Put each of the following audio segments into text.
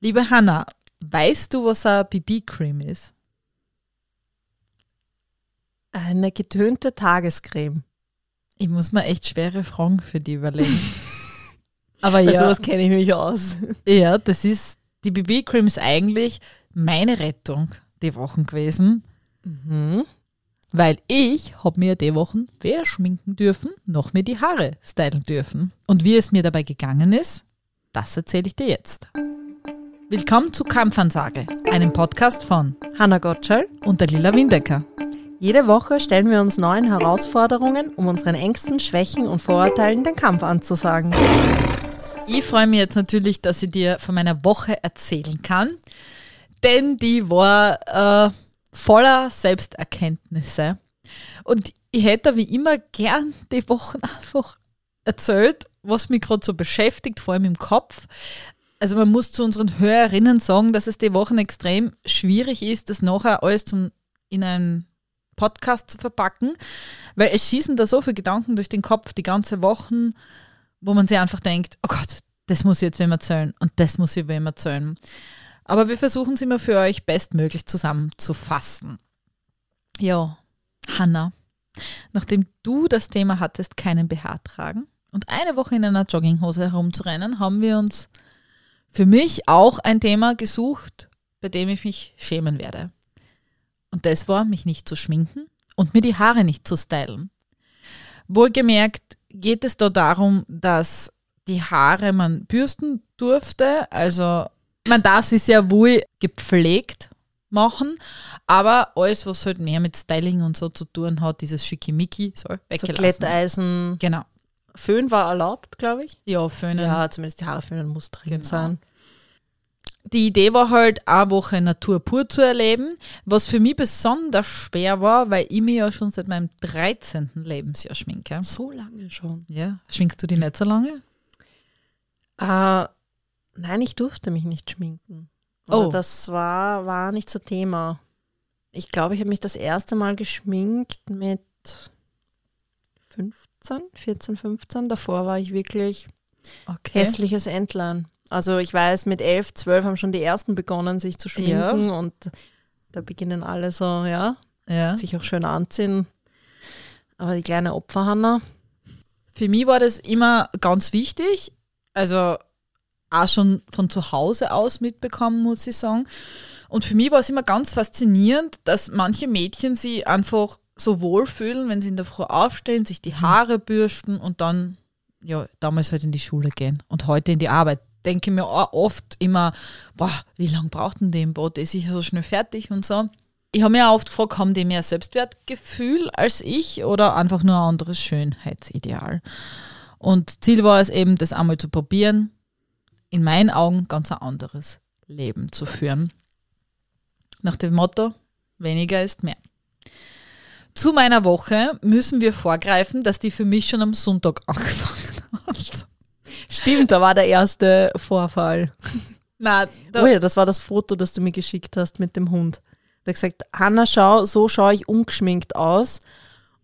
Liebe Hanna, weißt du, was ein BB-Cream ist? Eine getönte Tagescreme. Ich muss mir echt schwere Fragen für die überlegen. Aber ja, sowas kenne ich mich aus. ja, das ist, die BB-Cream ist eigentlich meine Rettung die Wochen gewesen, Mhm. weil ich habe mir die Wochen weder schminken dürfen, noch mir die Haare stylen dürfen. Und wie es mir dabei gegangen ist, das erzähle ich dir jetzt. Willkommen zu Kampfansage, einem Podcast von Hanna Gottschall. und der Lila Windecker. Jede Woche stellen wir uns neuen Herausforderungen, um unseren Ängsten, Schwächen und Vorurteilen den Kampf anzusagen. Ich freue mich jetzt natürlich, dass ich dir von meiner Woche erzählen kann, denn die war äh, voller Selbsterkenntnisse. Und ich hätte wie immer gern die Wochen einfach erzählt, was mich gerade so beschäftigt, vor allem im Kopf. Also man muss zu unseren Hörerinnen sagen, dass es die Wochen extrem schwierig ist, das nachher alles zum, in einen Podcast zu verpacken, weil es schießen da so viele Gedanken durch den Kopf die ganze Wochen, wo man sich einfach denkt, oh Gott, das muss ich jetzt wem erzählen und das muss ich wem erzählen. Aber wir versuchen es immer für euch bestmöglich zusammenzufassen. Ja, Hanna, nachdem du das Thema hattest, keinen BH tragen und eine Woche in einer Jogginghose herumzurennen, haben wir uns für mich auch ein Thema gesucht, bei dem ich mich schämen werde. Und das war, mich nicht zu schminken und mir die Haare nicht zu stylen. Wohlgemerkt geht es da darum, dass die Haare man bürsten durfte. Also man darf sie sehr wohl gepflegt machen, aber alles, was halt mehr mit Styling und so zu tun hat, dieses Schickimicki, soll So weggelassen. Glätteisen. Genau. Föhn war erlaubt, glaube ich. Ja, föhnen. Ja, zumindest die Haare föhnen muss drin Genau. sein. Die Idee war halt, eine Woche Natur pur zu erleben, was für mich besonders schwer war, weil ich mich ja schon seit meinem 13. Lebensjahr schminke. So lange schon. Ja, schminkst du die nicht so lange? Äh, nein, ich durfte mich nicht schminken. Oh. Das war, war nicht so Thema. Ich glaube, ich habe mich das erste Mal geschminkt mit 15, 14, 15. Davor war ich wirklich Okay. hässliches Entlein. Also ich weiß, mit 11, 12 haben schon die ersten begonnen, sich zu schminken und da beginnen alle so, ja, Ja. sich auch schön anziehen. Aber die kleine Opferhanna, Für mich war das immer ganz wichtig. Also auch schon von zu Hause aus mitbekommen, muss ich sagen. Und für mich war es immer ganz faszinierend, dass manche Mädchen sich einfach so wohlfühlen, wenn sie in der Früh aufstehen, sich die Haare bürsten und dann, ja, damals halt in die Schule gehen und heute in die Arbeit. Denke mir oft immer, boah, wie lange braucht denn die im Boot? Ist sicher so schnell fertig und so. Ich habe mir auch oft gefragt, haben die mehr Selbstwertgefühl als ich oder einfach nur ein anderes Schönheitsideal? Und Ziel war es eben, das einmal zu probieren, in meinen Augen ganz ein anderes Leben zu führen. Nach dem Motto, weniger ist mehr. Zu meiner Woche müssen wir vorgreifen, dass die für mich schon am Sonntag angefangen hat. stimmt, da war der erste Vorfall. Na, da, Oh ja, das war das Foto, das du mir geschickt hast mit dem Hund. Da hat gesagt, Hanna, schau, so schaue ich ungeschminkt aus.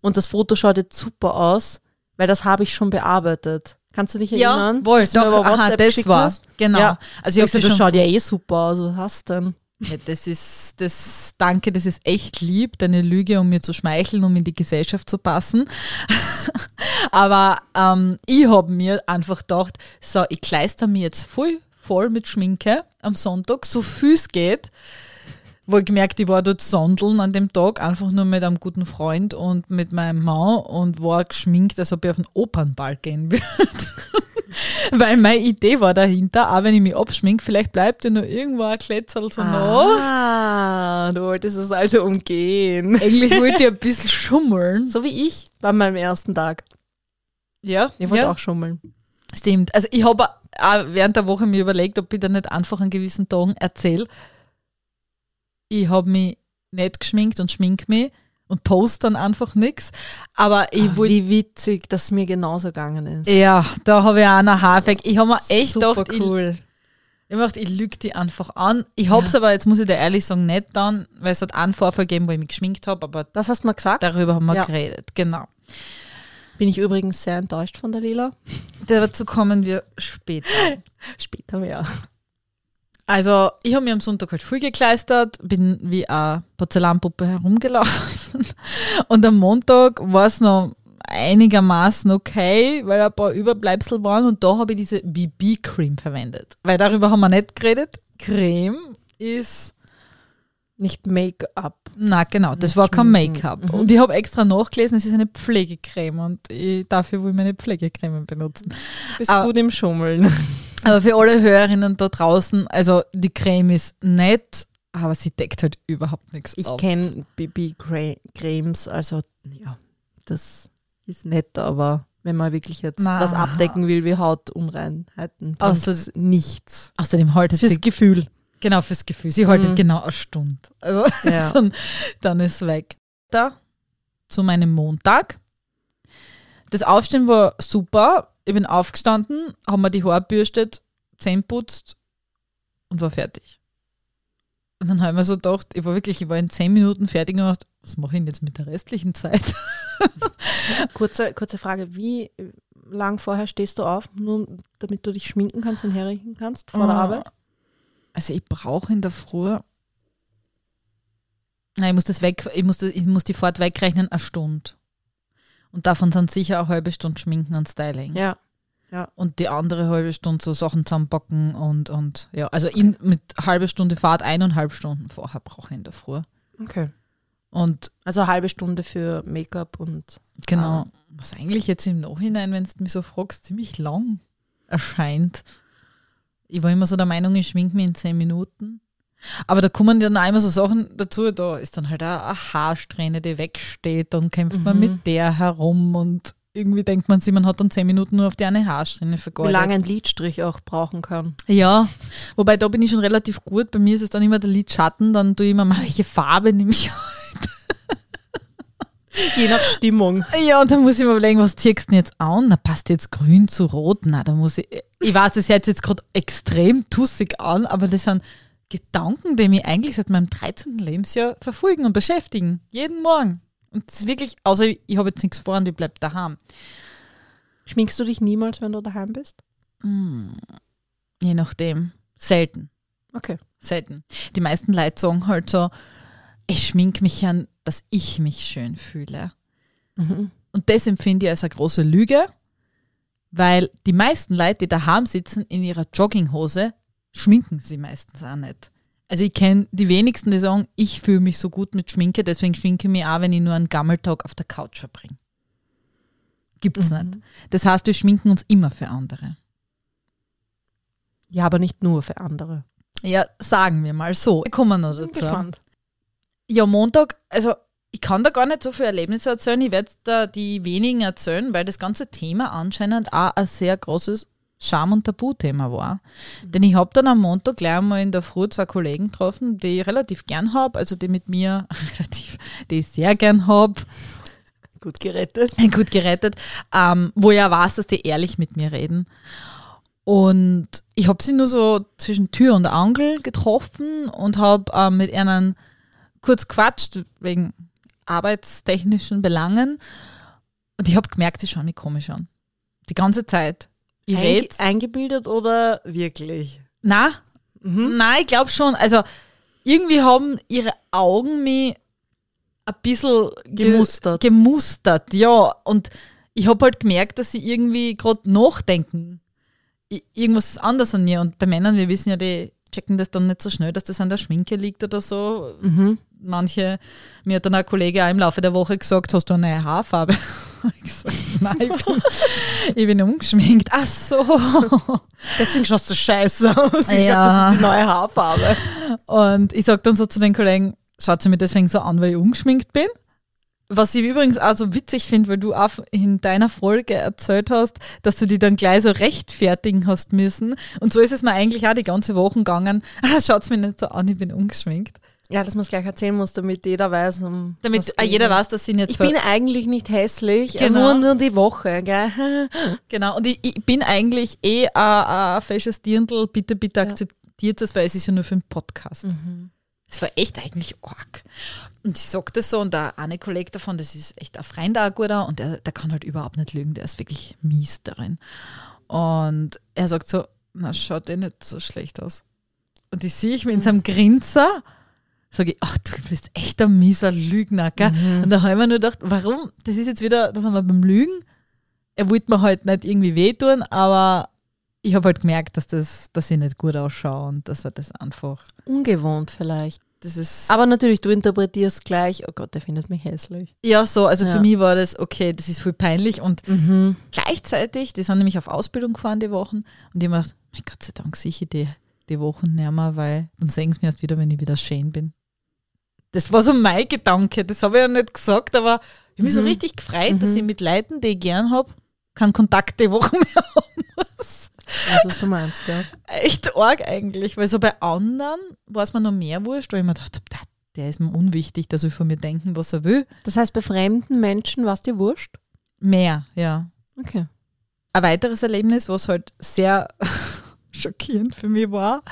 Und das Foto schaut jetzt super aus, weil das habe ich schon bearbeitet. Kannst du dich ja, erinnern? wohl, du mir doch, aha, das geschickt war, hast? genau. Ja. Also ich Ich habe gesagt, das schaut ja eh super aus. Was hast du denn? Das ist, das, danke, das ist echt lieb, deine Lüge, um mir zu schmeicheln, um in die Gesellschaft zu passen. Aber ähm, ich habe mir einfach gedacht, so, ich kleister mir jetzt voll voll mit Schminke am Sonntag, so viel es geht. Wo ich gemerkt, ich war dort sondeln an dem Tag, einfach nur mit einem guten Freund und mit meinem Mann und war geschminkt, als ob ich auf einen Opernball gehen würde. Weil meine Idee war dahinter, auch wenn ich mich abschmink, vielleicht bleibt ja noch irgendwo ein Kletzel so. Ah, du wolltest es also umgehen. Eigentlich wollte ich ein bisschen schummeln. So wie ich bei meinem ersten Tag. Ja, Ich wollte ja. auch schummeln. stimmt. Also ich habe auch während der Woche mir überlegt, ob ich da nicht einfach an gewissen Tagen erzähle. Ich habe mich nicht geschminkt und schmink mich und post dann einfach nichts. Aber ich wollte wie witzig, dass es mir genauso gegangen ist. Ja, da habe ich auch einen Haarfeck. Ich habe mir echt Super gedacht, ich, cool. ich, gedacht, ich lüge die einfach an. Ich habe es aber, jetzt muss ich dir ehrlich sagen, nicht dann, weil es hat einen Vorfall gegeben, wo ich mich geschminkt habe, aber Das hast du mal gesagt. darüber haben wir Ja. geredet. Genau. Bin ich übrigens sehr enttäuscht von der Lila. Dazu kommen wir später. Später mehr. Also, ich habe mir am Sonntag halt voll gekleistert, bin wie eine Porzellanpuppe herumgelaufen. Und am Montag war es noch einigermaßen okay, weil ein paar Überbleibsel waren. Und da habe ich diese BB-Cream verwendet. Weil darüber haben wir nicht geredet. Creme ist. Nicht Make-up. Na genau, das war kein. Make-up. Mhm. Und ich habe extra nachgelesen, es ist eine Pflegecreme und ich, dafür will ich meine Pflegecreme benutzen. Bist Ah. gut im Schummeln. Aber für alle Hörerinnen da draußen, also die Creme ist nett, aber sie deckt halt überhaupt nichts Ich auf. kenne BB-Cremes, also ja, das ist nett, aber wenn man wirklich jetzt Na. was abdecken will wie Hautunreinheiten, Außer- nichts. Außerdem haltet ist sie fürs Gefühl. genau fürs Gefühl. Sie haltet Mhm. genau eine Stunde. Also Ja. dann, dann ist weg. Da zu meinem Montag. Das Aufstehen war super. Ich bin aufgestanden, habe mir die Haare bürstet, Zähne putzt und war fertig. Und dann habe ich mir so gedacht, ich war wirklich, ich war in zehn Minuten fertig und gedacht, was mache ich denn jetzt mit der restlichen Zeit? Kurze, kurze Frage, wie lang vorher stehst du auf, nur damit du dich schminken kannst und herrichten kannst vor der Oh. Arbeit? Also ich brauche in der Früh. Nein, ich muss das weg, ich muss, das, ich muss die Fahrt wegrechnen, eine Stunde. Und davon sind sicher eine halbe Stunde Schminken und Styling. Ja. Und die andere halbe Stunde so Sachen zusammenbacken und, und ja, also in, mit halbe Stunde Fahrt eineinhalb Stunden vorher brauche ich in der Früh. Okay. Und Also eine halbe Stunde für Make-up und genau, was eigentlich jetzt im Nachhinein, wenn du mich so fragst, ziemlich lang erscheint. Ich war immer so der Meinung, ich schminke mich in zehn Minuten. Aber da kommen dann immer so Sachen dazu, da ist dann halt eine Haarsträhne, die wegsteht, dann kämpft man Mhm. mit der herum und irgendwie denkt man sich, man hat dann zehn Minuten nur auf die eine Haarsträhne wie vergeudet. lange ein Lidstrich auch brauchen kann. Ja, wobei da bin ich schon relativ gut. Bei mir ist es dann immer der Lidschatten, dann tue ich immer mal, welche Farbe nehme ich. Je nach Stimmung. Ja, und dann muss ich mir überlegen, was ziehst du denn jetzt an? Na, passt jetzt grün zu rot? Na, da muss ich, ich weiß, das hört sich jetzt gerade extrem tussig an, aber das sind Gedanken, die mich eigentlich seit meinem 13. Lebensjahr verfolgen und beschäftigen. Jeden Morgen. Und das ist wirklich, außer ich habe jetzt nichts vor und ich bleibe daheim. Schminkst du dich niemals, wenn du daheim bist? Je nachdem. Selten. Okay. Selten. Die meisten Leute sagen halt so, ich schmink mich an, dass ich mich schön fühle. Mhm. Und das empfinde ich als eine große Lüge, weil die meisten Leute, die daheim sitzen in ihrer Jogginghose, schminken sie meistens auch nicht. Also ich kenne die wenigsten, die sagen, ich fühle mich so gut mit Schminke, deswegen schminke ich mich auch, wenn ich nur einen Gammeltag auf der Couch verbringe. Gibt's Mhm. nicht. Das heißt, wir schminken uns immer für andere. Ja, aber nicht nur für andere. Ja, sagen wir mal so. Wir kommen noch Bin dazu. gespannt. Ja, Montag, also ich kann da gar nicht so viele Erlebnisse erzählen. Ich werde da die wenigen erzählen, weil das ganze Thema anscheinend auch ein sehr großes Scham- und Tabuthema war. Denn ich habe dann am Montag gleich mal in der Früh zwei Kollegen getroffen, die ich relativ gern habe, also die mit mir relativ, die ich sehr gern habe, Gut gerettet. gut gerettet, ähm, wo ja weiß, dass die ehrlich mit mir reden. Und ich habe sie nur so zwischen Tür und Angel getroffen und habe ähm, mit ihnen kurz quatscht wegen arbeitstechnischen Belangen. Und ich habe gemerkt, sie schauen mich komisch an. Die ganze Zeit. Ich Einge rede. eingebildet oder wirklich? Na, Mhm. Nein, ich glaube schon. Also irgendwie haben ihre Augen mich ein bisschen ge- Gemustert. gemustert, ja. Und ich habe halt gemerkt, dass sie irgendwie gerade nachdenken. Irgendwas ist anders an mir. Und bei Männern, wir wissen ja, die checken das dann nicht so schnell, dass das an der Schminke liegt oder so. Mhm. Manche, mir hat dann ein Kollege auch im Laufe der Woche gesagt, hast du eine neue Haarfarbe? ich gesagt, nein, ich bin, ich bin umgeschminkt. Ach so. Deswegen schaust du scheiße aus. Ich Ja. glaube, das ist die neue Haarfarbe. Und ich sag dann so zu den Kollegen, schaut sie mir deswegen so an, weil ich ungeschminkt bin. Was ich übrigens auch so witzig finde, weil du auch in deiner Folge erzählt hast, dass du die dann gleich so rechtfertigen hast müssen. Und so ist es mir eigentlich auch die ganze Woche gegangen. Ah, schaut's mir nicht so an, ich bin ungeschminkt. Ja, dass man es gleich erzählen muss, damit jeder weiß, um Damit jeder weiß, dass sie nicht Ich bin eigentlich nicht hässlich, Genau. nur, nur die Woche. Gell? Genau, und ich, ich bin eigentlich eh ein, ein fesches Dirndl. Bitte, bitte Ja. akzeptiert es, weil es ist ja nur für einen Podcast. Mhm. Es war echt eigentlich arg. Und ich sag das so, und der eine Kollege davon, das ist echt ein Freund, ein guter, und der, der kann halt überhaupt nicht lügen, der ist wirklich mies darin. Und er sagt so, na, schaut eh nicht so schlecht aus. und ich sehe ich mit in seinem Grinser, sage ich, ach, du bist echt ein mieser Lügner, gell? Und da habe ich mir nur gedacht, warum? Das ist jetzt wieder, das haben wir beim Lügen. Er wollte mir halt nicht irgendwie wehtun, aber ich habe halt gemerkt, dass, das, dass ich nicht gut ausschaue und dass er das einfach, Ungewohnt vielleicht. das ist. Aber natürlich, du interpretierst gleich, oh Gott, der findet mich hässlich. ja, so, also Ja. für mich war das, okay, das ist voll peinlich und Mhm. gleichzeitig, die sind nämlich auf Ausbildung gefahren die Wochen und ich mir mein Gott sei Dank sehe ich die, die Wochen nicht mehr, weil dann sehen sie mir erst wieder, wenn ich wieder schön bin. Das war so mein Gedanke, das habe ich ja nicht gesagt, aber ich habe mich so Mhm. richtig gefreut, dass ich mit Leuten, die ich gern habe, keinen Kontakt die Woche mehr haben. Weiß, was du meinst, ja. Echt arg eigentlich, weil so bei anderen war es mir noch mehr wurscht, weil ich mir dachte, der, ist mir unwichtig, der soll von mir denken, was er will. Das heißt, bei fremden Menschen war es dir wurscht? Mehr, ja. Okay. ein weiteres Erlebnis, was halt sehr schockierend für mich war,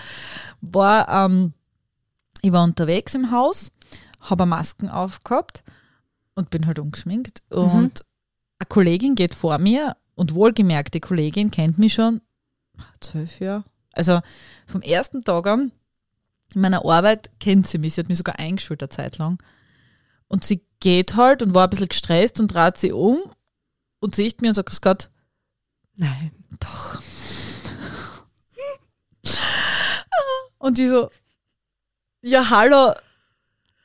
war, ähm, ich war unterwegs im Haus, habe Masken aufgehabt und bin halt ungeschminkt. Und eine Kollegin geht vor mir und wohlgemerkt, die Kollegin kennt mich schon zwölf Jahre. Also vom ersten Tag an in meiner Arbeit kennt sie mich. Sie hat mich sogar eingeschult eine Zeit lang. Und sie geht halt und war ein bisschen gestresst und dreht sie um und sieht mir und sagt, Gott, Nein. doch. Und die so, ja, hallo,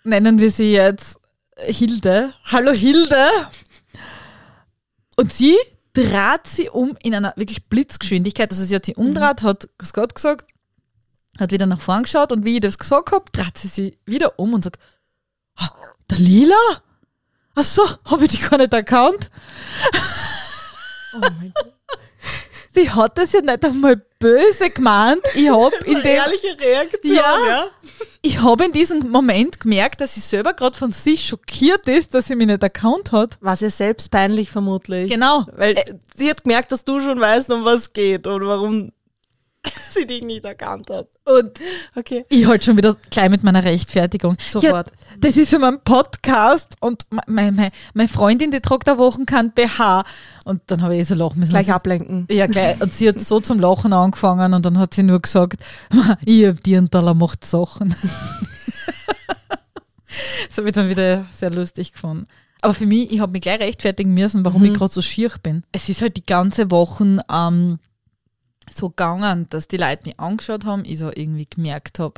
nennen wir sie jetzt Hilde. Hallo Hilde. Und sie dreht sie um in einer wirklich Blitzgeschwindigkeit. Also sie hat sie umdreht, hat Grüß Gott gesagt, hat wieder nach vorn geschaut und wie ich das gesagt habe, dreht sie sie wieder um und sagt, "Ah, der Lila? Ach so, habe ich die gar nicht erkannt. Oh mein Gott. Sie hat das ja nicht einmal böse gemeint. Ich habe in dem, Ehrliche Reaktion, Ja. ich habe in diesem Moment gemerkt, dass sie selber gerade von sich schockiert ist, dass sie mich nicht erkannt hat. War ihr selbst peinlich vermutlich. Genau. Weil sie hat gemerkt, dass du schon weißt, um was es geht und warum sie dich nicht erkannt hat. Und Okay. ich halt schon wieder gleich mit meiner Rechtfertigung. Sofort. Ja, das ist für meinen Podcast und meine, meine, meine Freundin, die tragt der Wochen kein BH. Und dann habe ich eh so lachen müssen. Gleich ablenken. Ja, gleich. Und sie hat so zum Lachen angefangen und dann hat sie nur gesagt, ich hab die und da macht Sachen. das habe ich dann wieder sehr lustig gefunden. Aber für mich, ich habe mich gleich rechtfertigen müssen, warum ich gerade so schier bin. Es ist halt die ganze Woche ähm, so gegangen, dass die Leute mich angeschaut haben, ich so irgendwie gemerkt habe,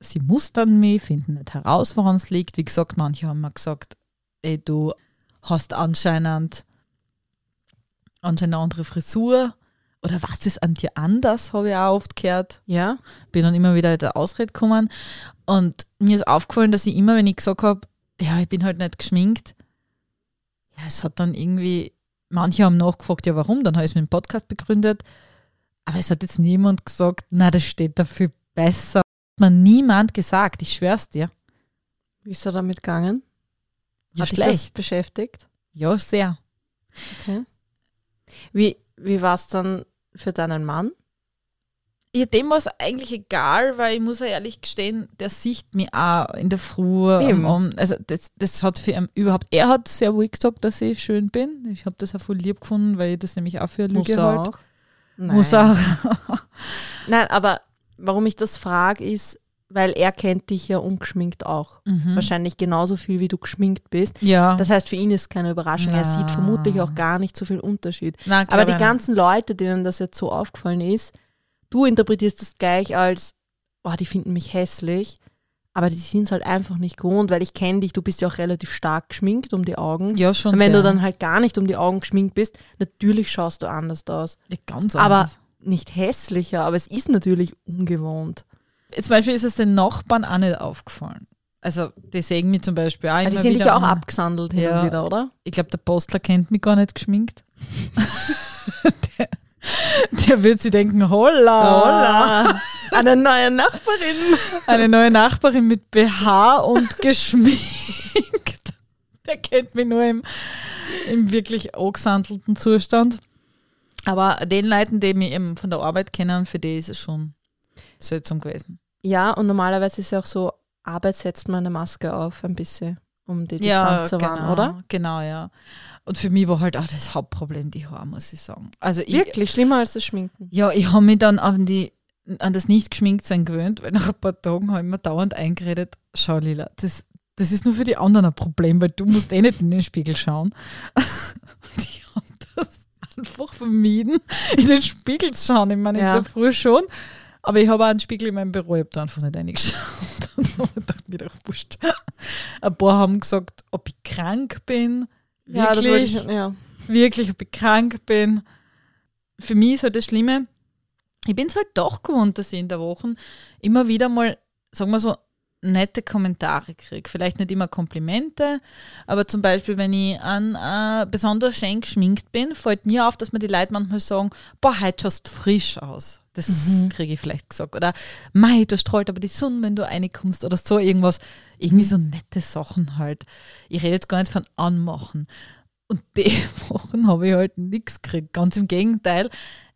sie mustern mich, finden nicht heraus, woran es liegt. Wie gesagt, manche haben mir gesagt, ey, du hast anscheinend anscheinend eine andere Frisur. Oder was ist an dir anders, habe ich auch oft gehört. Ja? Bin dann immer wieder der Ausrede gekommen. Und mir ist aufgefallen, dass ich immer, wenn ich gesagt habe, ja, ich bin halt nicht geschminkt, ja, es hat dann irgendwie, manche haben nachgefragt, ja, warum? Dann habe ich es mit dem Podcast begründet. Aber es hat jetzt niemand gesagt, na, das steht dafür besser. Hat mir niemand gesagt, ich schwör's dir. Wie ist er damit gegangen? Ja, Hat dich das schlecht. beschäftigt? Ja, sehr. Okay. Wie, wie war es dann für deinen Mann? Ja, dem war es eigentlich egal, weil ich muss ja ehrlich gestehen, der sieht mich auch in der Früh. Um, also das, das hat für ihn überhaupt, er hat sehr wohl gesagt, dass ich schön bin. Ich habe das auch voll lieb gefunden, weil ich das nämlich auch für eine Lüge er halt. auch? Nein. Muss auch. Nein, aber warum ich das frage, ist, weil er kennt dich ja ungeschminkt auch. Mhm. Wahrscheinlich genauso viel, wie du geschminkt bist. Ja. Das heißt, für ihn ist keine Überraschung. Er Na. sieht vermutlich auch gar nicht so viel Unterschied. Na, Aber die ganzen Leute, denen das jetzt so aufgefallen ist, du interpretierst das gleich als, oh, die finden mich hässlich. Aber die sind es halt einfach nicht gewohnt, weil ich kenne dich, du bist ja auch relativ stark geschminkt um die Augen. Ja, schon. Und wenn sehr. du dann halt gar nicht um die Augen geschminkt bist, natürlich schaust du anders aus. Ja, ganz Aber anders. nicht hässlicher, aber es ist natürlich ungewohnt. Zum Beispiel ist es den Nachbarn auch nicht aufgefallen. Also, die sehen mich zum Beispiel auch Aber immer die sind dich ja auch an. abgesandelt hin Ja. und wieder, oder? Ich glaube, der Postler kennt mich gar nicht geschminkt. der, der wird sich denken, holla, Eine neue Nachbarin. eine neue Nachbarin mit BH und geschminkt. Der kennt mich nur im, im wirklich angesandelten Zustand. Aber den Leuten, die mich eben von der Arbeit kennen, für die ist es schon seltsam gewesen. Ja, und normalerweise ist ja auch so, Arbeit setzt man eine Maske auf, ein bisschen, um die Ja, Distanz zu wahren, genau, oder? Genau, ja. Und für mich war halt auch das Hauptproblem die Haare, muss ich sagen. Also ich, Wirklich, schlimmer als das Schminken. Ja, ich habe mich dann an die, an das nicht geschminkt sein gewöhnt, weil nach ein paar Tagen habe ich mir dauernd eingeredet, schau Lila, das, das ist nur für die anderen ein Problem, weil du musst eh nicht in den Spiegel schauen. Die haben das einfach vermieden, in den Spiegel zu schauen. Ich meine, Ja. in der Früh schon, aber ich habe auch einen Spiegel in meinem Büro, ich habe da einfach nicht reingeschaut. Und ich dachte mir doch, wurscht. Ein paar haben gesagt, ob ich krank bin, Ja, wirklich, ich, ja. wirklich, ob ich krank bin. Für mich ist halt das Schlimme, ich bin es halt doch gewohnt, dass ich in der Woche immer wieder mal, sagen wir so, nette Kommentare kriege. Vielleicht nicht immer Komplimente, aber zum Beispiel, wenn ich an äh, besonders schön geschminkt bin, fällt mir auf, dass mir die Leute manchmal sagen, boah, heute schaust frisch aus. Das kriege ich vielleicht gesagt. Oder, mei, da strahlt aber die Sonne, wenn du reinkommst oder so irgendwas. Irgendwie so nette Sachen halt. Ich rede jetzt gar nicht von Anmachen. Und die Wochen habe ich halt nichts gekriegt. Ganz im Gegenteil,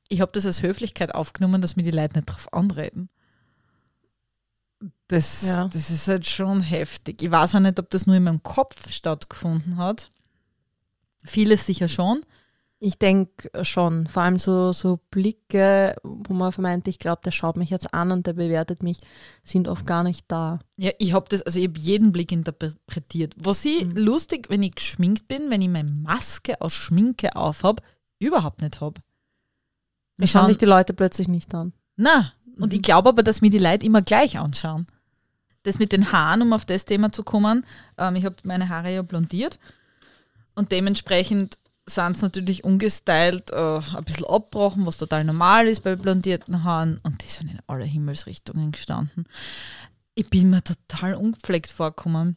ich habe das als Höflichkeit aufgenommen, dass mir die Leute nicht drauf anreden. Das, Ja. das ist halt schon heftig. Ich weiß auch nicht, ob das nur in meinem Kopf stattgefunden hat. Vieles sicher schon. Ich denke schon, vor allem so, so Blicke, wo man vermeint, ich glaube, der schaut mich jetzt an und der bewertet mich, sind oft gar nicht da. Ja, ich habe das, also ich habe jeden Blick interpretiert. Was ich lustig, wenn ich geschminkt bin, wenn ich meine Maske aus Schminke aufhab, überhaupt nicht habe. Da schauen dich die Leute plötzlich nicht an. Na, und ich glaube aber, dass mir die Leute immer gleich anschauen. Das mit den Haaren, um auf das Thema zu kommen, ähm, ich habe meine Haare ja blondiert und dementsprechend sind es natürlich ungestylt, äh, ein bisschen abgebrochen, was total normal ist bei blondierten Haaren und die sind in alle Himmelsrichtungen gestanden. Ich bin mir total ungepflegt vorgekommen.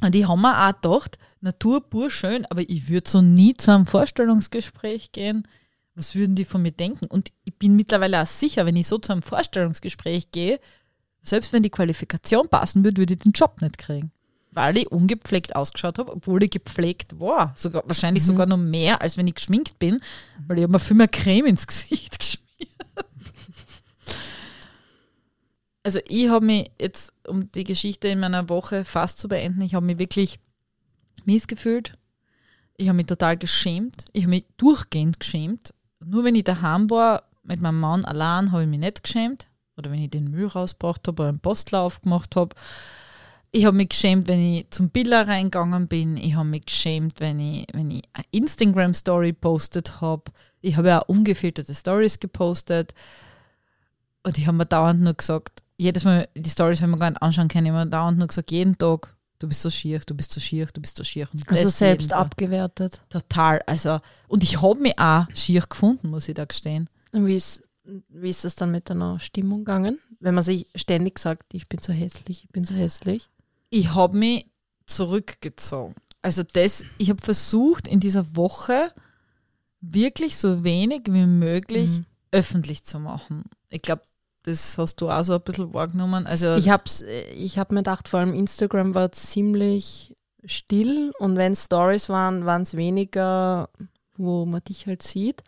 Und ich habe mir auch gedacht, Natur pur schön, aber ich würde so nie zu einem Vorstellungsgespräch gehen. Was würden die von mir denken? Und ich bin mittlerweile auch sicher, wenn ich so zu einem Vorstellungsgespräch gehe, selbst wenn die Qualifikation passen würde, würde ich den Job nicht kriegen. Weil ich ungepflegt ausgeschaut habe, obwohl ich gepflegt war. Sogar, wahrscheinlich sogar noch mehr, als wenn ich geschminkt bin, weil ich habe mir viel mehr Creme ins Gesicht geschmiert. Also ich habe mich jetzt, um die Geschichte in meiner Woche fast zu beenden, ich habe mich wirklich mies gefühlt. Ich habe mich total geschämt. Ich habe mich durchgehend geschämt. Nur wenn ich daheim war, mit meinem Mann allein, habe ich mich nicht geschämt. Oder wenn ich den Müll rausgebracht habe oder einen Postlauf gemacht habe. Ich habe mich geschämt, wenn ich zum Biller reingegangen bin. Ich habe mich geschämt, wenn ich, wenn ich eine Instagram-Story postet habe. Ich habe ja auch ungefilterte Stories gepostet. Und ich habe mir dauernd nur gesagt, jedes Mal, die Stories, wenn man gar nicht anschauen kann, ich habe mir dauernd nur gesagt, jeden Tag, du bist so schier, du bist so schier, du bist so schier. Und Also selbst abgewertet. Total. Also, und ich habe mich auch schier gefunden, muss ich da gestehen. Und wie ist, wie ist das dann mit deiner Stimmung gegangen? Wenn man sich ständig sagt, ich bin so hässlich, ich bin so hässlich. Ich habe mich zurückgezogen. Also das, ich habe versucht, in dieser Woche wirklich so wenig wie möglich Mhm. öffentlich zu machen. Ich glaube, das hast du auch so ein bisschen wahrgenommen. Also Ich habe ich hab mir gedacht, vor allem Instagram war ziemlich still und wenn Stories waren, waren es weniger, wo man dich halt sieht.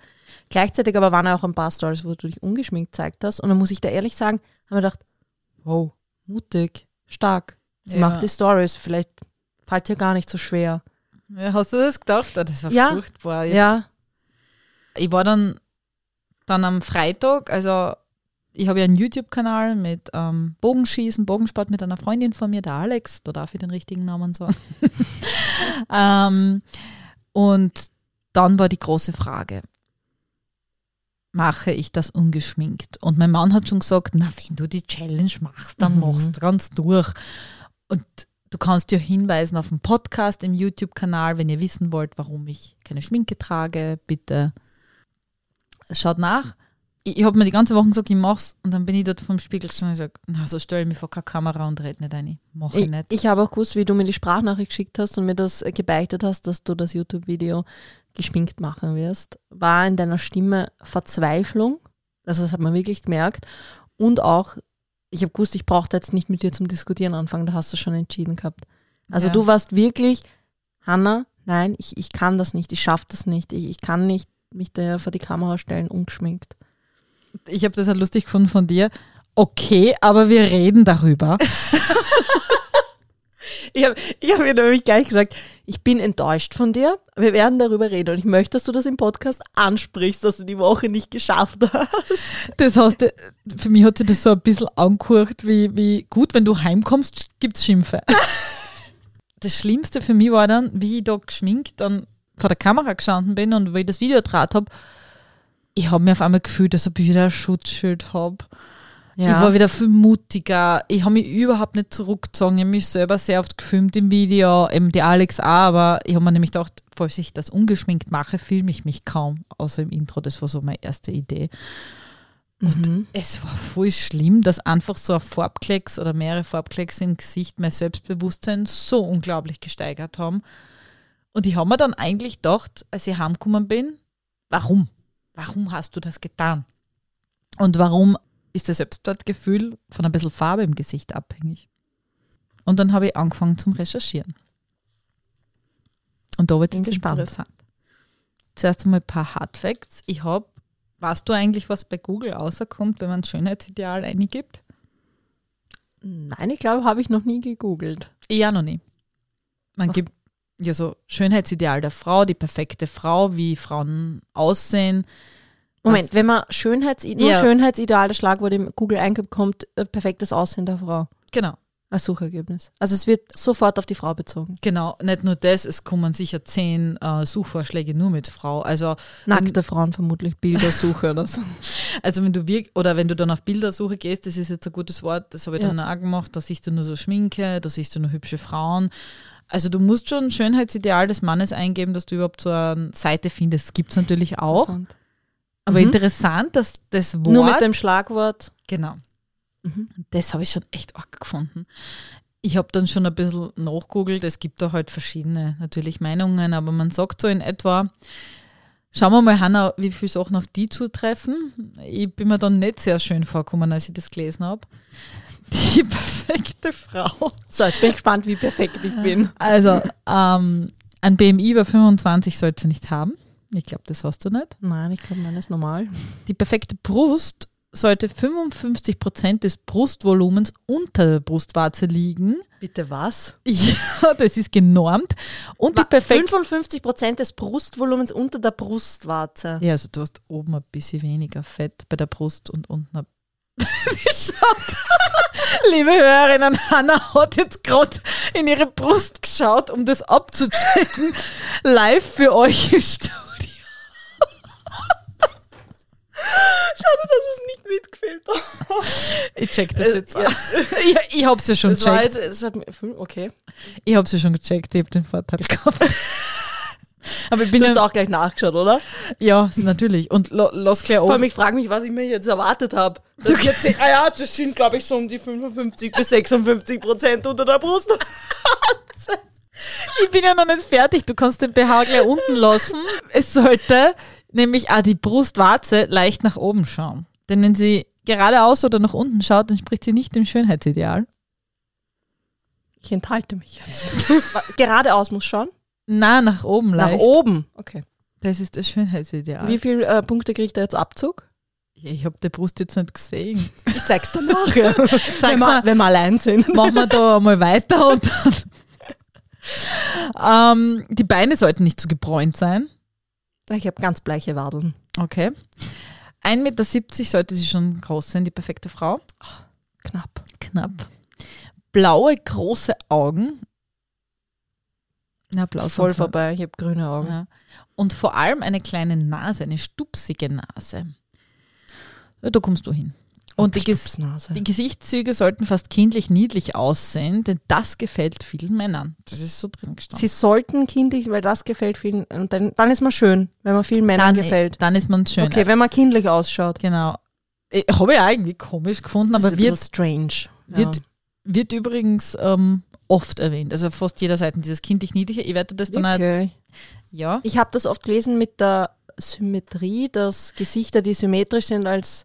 Gleichzeitig aber waren auch ein paar Stories, wo du dich ungeschminkt gezeigt hast. Und dann muss ich da ehrlich sagen, habe mir gedacht, wow, mutig, stark. Sie Ja. macht die Stories, vielleicht fällt ihr gar nicht so schwer. ja, hast du das gedacht? Ah, Das war Ja. furchtbar. Ich hab's- Ja, ich war dann, dann am Freitag, also ich habe ja einen YouTube-Kanal mit ähm, Bogenschießen, Bogensport mit einer Freundin von mir, der Alex, da darf ich den richtigen Namen sagen. ähm, und dann war die große Frage, mache ich das ungeschminkt? Und mein Mann hat schon gesagt, na, wenn du die Challenge machst, dann Mhm. machst du ganz durch. Und du kannst ja hinweisen auf den Podcast im YouTube-Kanal, wenn ihr wissen wollt, warum ich keine Schminke trage, bitte schaut nach. Ich, ich habe mir die ganze Woche gesagt, ich mach's und dann bin ich dort vom Spiegel gestanden und gesagt, na, so stelle ich mich vor keine Kamera und red nicht ein. Mach ich, ich, nicht. ich habe auch gewusst, wie du mir die Sprachnachricht geschickt hast und mir das gebeichtet hast, dass du das YouTube-Video geschminkt machen wirst. War in deiner Stimme Verzweiflung, also das hat man wirklich gemerkt. Und auch, ich habe gewusst, ich brauchte jetzt nicht mit dir zum Diskutieren anfangen, da hast du schon entschieden gehabt. Also Ja. du warst wirklich, Hanna, nein, ich, ich kann das nicht, ich schaffe das nicht, ich, ich kann nicht mich da vor die Kamera stellen, ungeschminkt. ich habe das halt lustig gefunden von dir. Okay, aber wir reden darüber. Ich habe ich hab mir nämlich gleich gesagt, Ich bin enttäuscht von dir. Wir werden darüber reden und ich möchte, dass du das im Podcast ansprichst, dass du die Woche nicht geschafft hast. Das heißt, für mich hat sich das so ein bisschen angehört, wie, wie gut, wenn du heimkommst, gibt's Schimpfe. Das Schlimmste für mich war dann, wie ich da geschminkt dann vor der Kamera gestanden bin und wie ich das Video draht habe, ich habe mir auf einmal gefühlt, als ob ich wieder ein Schutzschild habe. Ich war wieder viel mutiger. Ich habe mich überhaupt nicht zurückgezogen. Ich habe mich selber sehr oft gefilmt im Video, eben die Alex auch, aber ich habe mir nämlich gedacht, falls ich das ungeschminkt mache, filme ich mich kaum, außer im Intro. Das war so meine erste Idee. Und Mhm. es war voll schlimm, dass einfach so ein Farbklecks oder mehrere Farbklecks im Gesicht mein Selbstbewusstsein so unglaublich gesteigert haben. Und ich habe mir dann eigentlich gedacht, als ich heimgekommen bin, warum? Warum hast du das getan? Und warum ist das Selbstwertgefühl von ein bisschen Farbe im Gesicht abhängig? Und dann habe ich angefangen zum Recherchieren. Und da wird es interessant. Zuerst einmal ein paar Hardfacts. Ich habe, weißt du eigentlich, was bei Google rauskommt, wenn man Schönheitsideal eingibt? Nein, ich glaube, habe ich noch nie gegoogelt. Ja, noch nie. Man Was- gibt ja so Schönheitsideal der Frau, die perfekte Frau, wie Frauen aussehen. Moment, wenn man Schönheits nur Ja. Schönheitsideal, das Schlagwort im Google eingibt, kommt äh, perfektes Aussehen der Frau Genau, als Suchergebnis. Also es wird sofort auf die Frau bezogen. genau. Nicht nur das, es kommen sicher zehn äh, Suchvorschläge nur mit Frau. Also, Nackte Frauen vermutlich, Bildersuche oder so. also wenn du wirk oder wenn du dann auf Bildersuche gehst, das ist jetzt ein gutes Wort, das habe ich Ja. dann auch gemacht, da siehst du nur so Schminke, da siehst du nur hübsche Frauen. Also du musst schon ein Schönheitsideal des Mannes eingeben, dass du überhaupt so eine Seite findest. Das gibt es natürlich auch. Interessant. Aber Mhm. interessant, dass das Wort Nur mit dem Schlagwort. Genau. Mhm. Das habe ich schon echt arg gefunden. Ich habe dann schon ein bisschen nachgoogelt. Es gibt da halt verschiedene natürlich Meinungen, aber man sagt so in etwa, schauen wir mal, Hanna, wie viele Sachen auf die zutreffen. Ich bin mir dann nicht sehr schön vorgekommen, als ich das gelesen habe. Die perfekte Frau. So, jetzt bin ich gespannt, wie perfekt ich bin. Also, ähm, ein BMI über 25 sollte sie nicht haben. Ich glaube, das hast du nicht. Nein, ich glaube, meine ist normal. Die perfekte Brust sollte 55 Prozent des Brustvolumens unter der Brustwarze liegen. Bitte was? Ja, das ist genormt. Und die perfekte. 55 Prozent des Brustvolumens unter der Brustwarze. Ja, also du hast oben ein bisschen weniger Fett bei der Brust und unten ein Schaut. Liebe Hörerinnen, Hanna hat jetzt gerade in ihre Brust geschaut, um das abzuchecken. Live für euch im Studio. Schade, dass wir es nicht mitgefilmt haben. Ich check das jetzt. ja. ich, ich hab's ja schon Das war gecheckt. jetzt, hat, okay. Ich hab's ja schon gecheckt. Ich hab den Vorteil gehabt. Aber ich bin Du hast ja, auch gleich nachgeschaut, oder? ja, natürlich. Und lo, lass gleich Vor auf. allem, ich frage mich, was ich mir jetzt erwartet habe. Ah ja, das sind, glaube ich, so um die 55 bis 56 Prozent unter der Brust. Ich bin ja noch nicht fertig. Du kannst den BH gleich unten lassen. Es sollte nämlich auch die Brustwarze leicht nach oben schauen. Denn wenn sie geradeaus oder nach unten schaut, dann spricht sie nicht dem Schönheitsideal. Ich enthalte mich jetzt. Geradeaus muss schauen. Na, nach oben Nach leicht. oben. Okay. Das ist das Schönheitsideal. Wie viele äh, Punkte kriegt er jetzt Abzug? Ja, ich habe die Brust jetzt nicht gesehen. Ich zeig's dir nachher. Zeig's wenn, wir, mal. wenn wir allein sind. Machen wir da mal weiter und dann. ähm, die Beine sollten nicht zu gebräunt sein. Ich habe ganz bleiche Wadeln. Okay. 1,70 Meter sollte sie schon groß sein, die perfekte Frau. Knapp. Knapp. Blaue, große Augen. Na, blau Voll vorbei. Ich habe grüne Augen. Ja. Und vor allem eine kleine Nase, eine stupsige Nase. Da kommst du hin. Und die, Ges die Gesichtszüge sollten fast kindlich niedlich aussehen, denn das gefällt vielen Männern. Das ist so drin gestanden. Sie sollten kindlich, weil das gefällt vielen. Und dann, dann ist man schön, wenn man vielen Männern dann, gefällt. dann ist man schön. Okay, wenn man kindlich ausschaut. Genau. Habe ich auch irgendwie komisch gefunden, aber wird, strange. wird, ja. wird übrigens ähm, oft erwähnt. Also fast jeder Seite dieses kindlich niedliche. Ich werde das dann auch, Okay. ja. Ich habe das oft gelesen mit der Symmetrie, dass Gesichter, die symmetrisch sind, als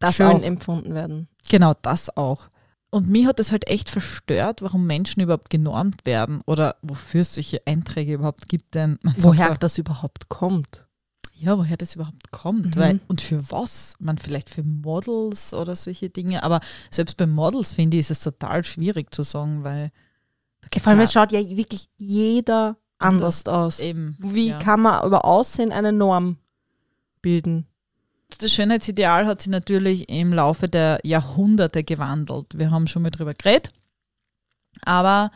Das schön auch. empfunden werden. Genau, das auch. Und mich hat das halt echt verstört, warum Menschen überhaupt genormt werden oder wofür es solche Einträge überhaupt gibt. Denn Woher da, das überhaupt kommt. ja, woher das überhaupt kommt. Mhm. Weil, und für was? Man vielleicht für Models oder solche Dinge. Aber selbst bei Models finde ich, ist es total schwierig zu sagen, weil Vor allem, es schaut ja wirklich jeder anders aus. Eben. Wie ja. kann man über Aussehen eine Norm bilden? Das Schönheitsideal hat sich natürlich im Laufe der Jahrhunderte gewandelt. Wir haben schon mal drüber geredet. Aber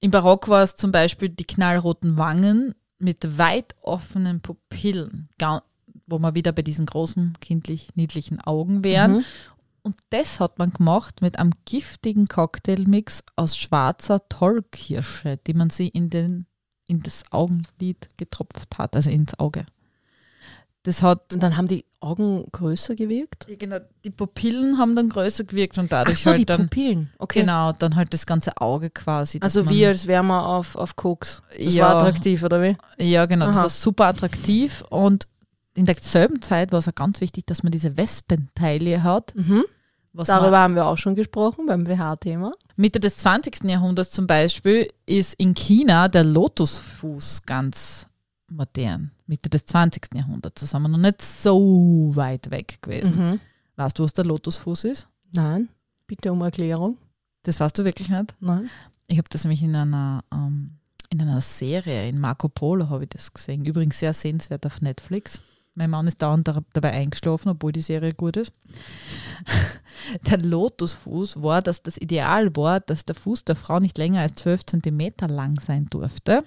im Barock war es zum Beispiel die knallroten Wangen mit weit offenen Pupillen, wo wir wieder bei diesen großen, kindlich niedlichen Augen wären. Mhm. Und das hat man gemacht mit einem giftigen Cocktailmix aus schwarzer Tollkirsche, die man sie in, den, in das Augenlid getropft hat, also ins Auge. Das hat Und dann haben die Augen größer gewirkt? ja, genau, die Pupillen haben dann größer gewirkt und Ach dadurch so, halt die dann, Pupillen. Okay. genau, dann halt das ganze Auge quasi. Also wie als wären wir auf, auf Koks. Das Ja. war attraktiv, oder wie? Ja, genau, das Aha. war super attraktiv und in derselben Zeit war es auch ganz wichtig, dass man diese Wespenteile hat. Mhm. Was Darüber haben wir auch schon gesprochen beim WH-Thema. Mitte des 20. Jahrhunderts zum Beispiel ist in China der Lotusfuß ganz modern. Mitte des 20. Jahrhunderts. Da sind wir noch nicht so weit weg gewesen. Mhm. Weißt du, was der Lotusfuß ist? Nein, bitte um Erklärung. Das weißt du wirklich nicht? Nein. Ich habe das nämlich in einer, ähm, in einer Serie, in Marco Polo habe ich das gesehen. Übrigens sehr sehenswert auf Netflix. Mein Mann ist dauernd da- dabei eingeschlafen, obwohl die Serie gut ist. Der Lotusfuß war, dass das Ideal war, dass der Fuß der Frau nicht länger als 12 Zentimeter lang sein durfte.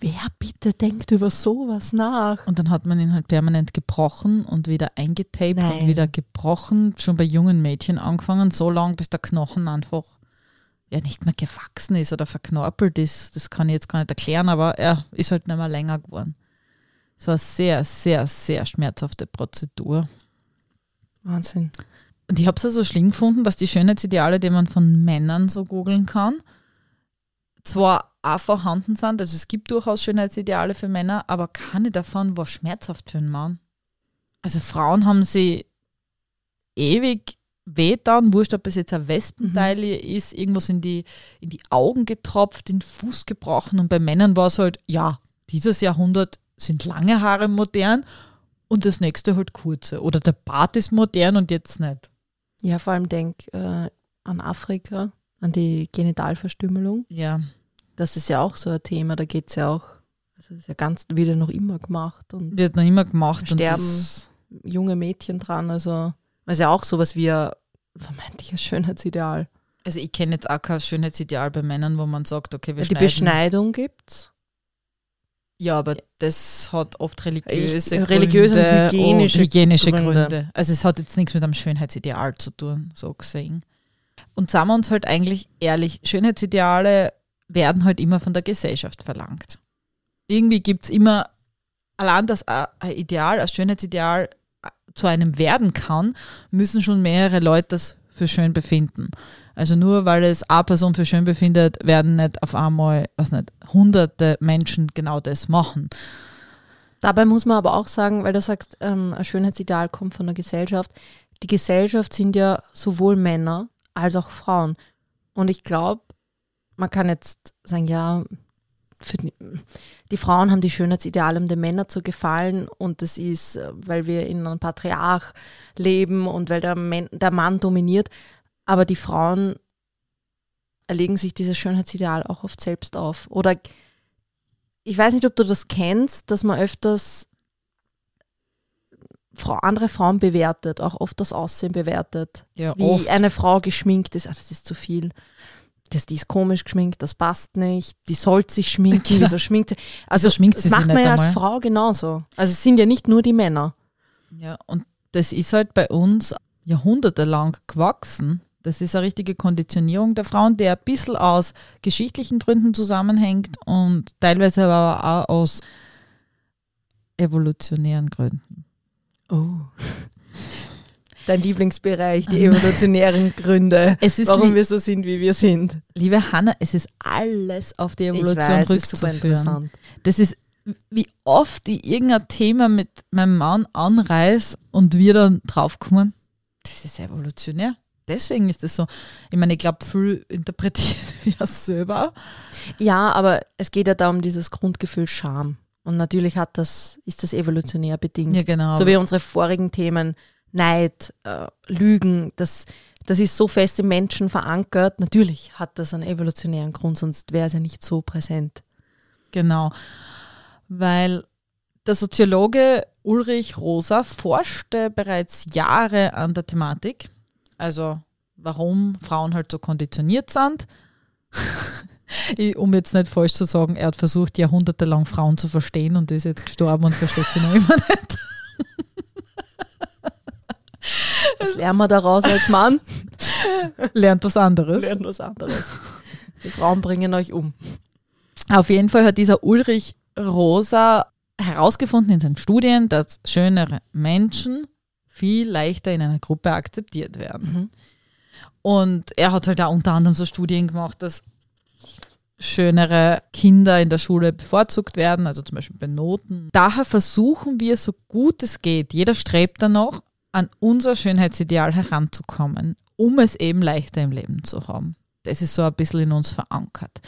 Wer bitte denkt über sowas nach? Und dann hat man ihn halt permanent gebrochen und wieder eingetaped Nein. und wieder gebrochen. Schon bei jungen Mädchen angefangen, so lang, bis der Knochen einfach ja nicht mehr gewachsen ist oder verknorpelt ist. Das kann ich jetzt gar nicht erklären, aber er ist halt nicht mehr länger geworden. Es war eine sehr, sehr, sehr schmerzhafte Prozedur. Wahnsinn. Und ich habe es ja so schlimm gefunden, dass die Schönheitsideale, die man von Männern so googeln kann, zwar auch vorhanden sind, also es gibt durchaus Schönheitsideale für Männer, aber keine davon war schmerzhaft für einen Mann. Also Frauen haben sie ewig wehtan, wurscht, ob es jetzt ein Wespenteil ist, irgendwas in die, in die Augen getropft, den Fuß gebrochen und bei Männern war es halt, ja, dieses Jahrhundert sind lange Haare modern und das nächste halt kurze. Oder der Bart ist modern und jetzt nicht. Ja, vor allem denk äh, an Afrika, an die Genitalverstümmelung. Ja. Das ist ja auch so ein Thema, da geht es ja auch, also das ist ja ganz wieder noch immer gemacht und Wird noch immer gemacht. Und Sterben. das, junge Mädchen dran, also ist ja auch sowas wie ein vermeintliches Schönheitsideal. also ich kenne jetzt auch kein Schönheitsideal bei Männern, wo man sagt, okay, wir Ja, die. Beschneidung gibt's. Ja, aber das hat oft religiöse Ich- religiöse und Gründe hygienische und hygienische Gründe. Gründe. Also es hat jetzt nichts mit einem Schönheitsideal zu tun, so gesehen. Und sagen wir uns halt eigentlich ehrlich, Schönheitsideale werden halt immer von der Gesellschaft verlangt. Irgendwie gibt es immer, allein ein Ideal, ein Schönheitsideal zu einem werden kann, müssen schon mehrere Leute das für schön befinden. Also nur weil es eine Person für schön befindet, werden nicht auf einmal, was nicht, hunderte Menschen genau das machen. Dabei muss man aber auch sagen, weil du sagst, ähm, ein Schönheitsideal kommt von der Gesellschaft. Die Gesellschaft sind ja sowohl Männer als auch Frauen. Und ich glaube, man kann jetzt sagen, ja, die, die Frauen haben die Schönheitsideale, um den Männern zu gefallen. Und das ist, äh, weil wir in einem Patriarch leben und weil der, Mann, der Mann dominiert. Aber die Frauen erlegen sich dieses Schönheitsideal auch oft selbst auf. Oder ich weiß nicht, ob du das kennst, dass man öfters Frau, andere Frauen bewertet, auch oft das Aussehen bewertet. Ja, Wie oft. eine Frau geschminkt ist, ah, das ist zu viel. Das, die ist komisch geschminkt, das passt nicht. Die sollte sich schminken, Genau. wieso schminkt sie? Also Wieso schminkt das sie sich macht man ja als einmal? Frau genauso. Also es sind ja nicht nur die Männer. Ja, und das ist halt bei uns jahrhundertelang gewachsen. Das ist eine richtige Konditionierung der Frauen, die ein bisschen aus geschichtlichen Gründen zusammenhängt und teilweise aber auch aus evolutionären Gründen. Oh. Dein Lieblingsbereich, die evolutionären Gründe, warum wir so sind, wie wir sind. Liebe Hanna, es ist alles auf die Evolution ich weiß, ist super rückzuführen. interessant. Das ist, wie oft ich irgendein Thema mit meinem Mann anreiß und wir dann draufkommen, das ist evolutionär. Deswegen ist das so. Ich meine, ich glaube, viel interpretieren wir es selber. Ja, aber es geht ja da um dieses Grundgefühl Scham. Und natürlich hat das, ist das evolutionär bedingt. Ja, genau. So wie unsere vorigen Themen, Neid, äh, Lügen, das, das ist so fest im Menschen verankert. Natürlich hat das einen evolutionären Grund, sonst wäre es ja nicht so präsent. Genau. Weil der Soziologe Ulrich Rosa forschte bereits Jahre an der Thematik. Also warum Frauen halt so konditioniert sind. Um jetzt nicht falsch zu sagen, er hat versucht, jahrhundertelang Frauen zu verstehen und ist jetzt gestorben und versteht sie noch immer nicht. Was lernen wir daraus als Mann? Lernt was anderes. Lernen was anderes. Die Frauen bringen euch um. Auf jeden Fall hat dieser Ulrich Rosa herausgefunden in seinen Studien, dass schönere Menschen viel leichter in einer Gruppe akzeptiert werden. Mhm. Und er hat halt auch unter anderem so Studien gemacht, dass schönere Kinder in der Schule bevorzugt werden, also zum Beispiel bei Noten. Daher versuchen wir, so gut es geht, jeder strebt danach, an unser Schönheitsideal heranzukommen, um es eben leichter im Leben zu haben. Das ist so ein bisschen in uns verankert.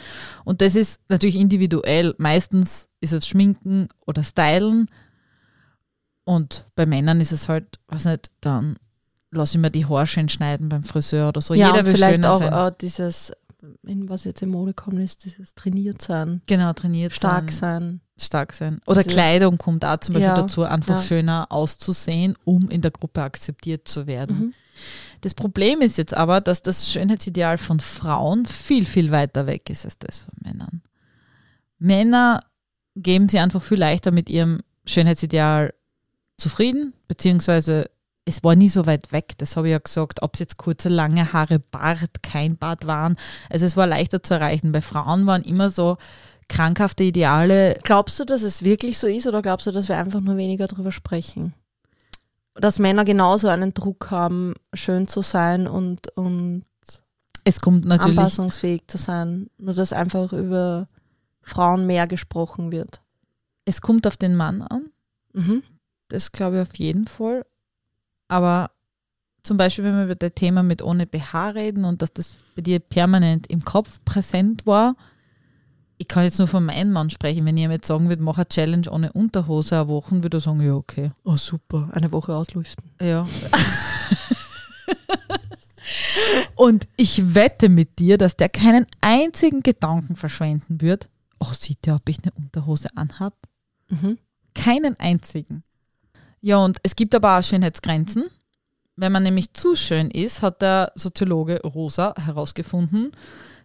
Und das ist natürlich individuell. Meistens ist es Schminken oder Stylen. Und bei Männern ist es halt, weiß nicht, dann lasse ich mir die Haare schön schneiden beim Friseur oder so. ja, Jeder will vielleicht auch sein. äh, dieses, in was jetzt in Mode kommt, ist dieses trainiert sein, Genau, trainiert stark sein. sein. Stark sein. Oder Dieses- Kleidung kommt auch zum Beispiel Ja, dazu, einfach ja. schöner auszusehen, um in der Gruppe akzeptiert zu werden. Mhm. Das Problem ist jetzt aber, dass das Schönheitsideal von Frauen viel, viel weiter weg ist als das von Männern. Männer geben sie einfach viel leichter mit ihrem Schönheitsideal zufrieden, beziehungsweise es war nie so weit weg, das habe ich ja gesagt, ob es jetzt kurze, lange Haare, Bart, kein Bart waren. Also es war leichter zu erreichen. Bei Frauen waren immer so krankhafte Ideale. Glaubst du, dass es wirklich so ist oder glaubst du, dass wir einfach nur weniger darüber sprechen? Dass Männer genauso einen Druck haben, schön zu sein und, und Es kommt natürlich anpassungsfähig zu sein, nur dass einfach über Frauen mehr gesprochen wird. es kommt auf den Mann an. Mhm. Das glaube ich auf jeden Fall. Aber zum Beispiel, wenn wir über das Thema mit ohne BH reden und dass das bei dir permanent im Kopf präsent war, ich kann jetzt nur von meinem Mann sprechen. Wenn jemand sagen würde, mach eine Challenge ohne Unterhose eine Woche, würde ich sagen, ja, okay. Oh super, eine Woche auslüften. Ja. und ich wette mit dir, dass der keinen einzigen Gedanken verschwenden wird. Oh, sieht der, ob ich eine Unterhose anhab? Mhm. Keinen einzigen. Ja, und es gibt aber auch Schönheitsgrenzen. Wenn man nämlich zu schön ist, hat der Soziologe Rosa herausgefunden,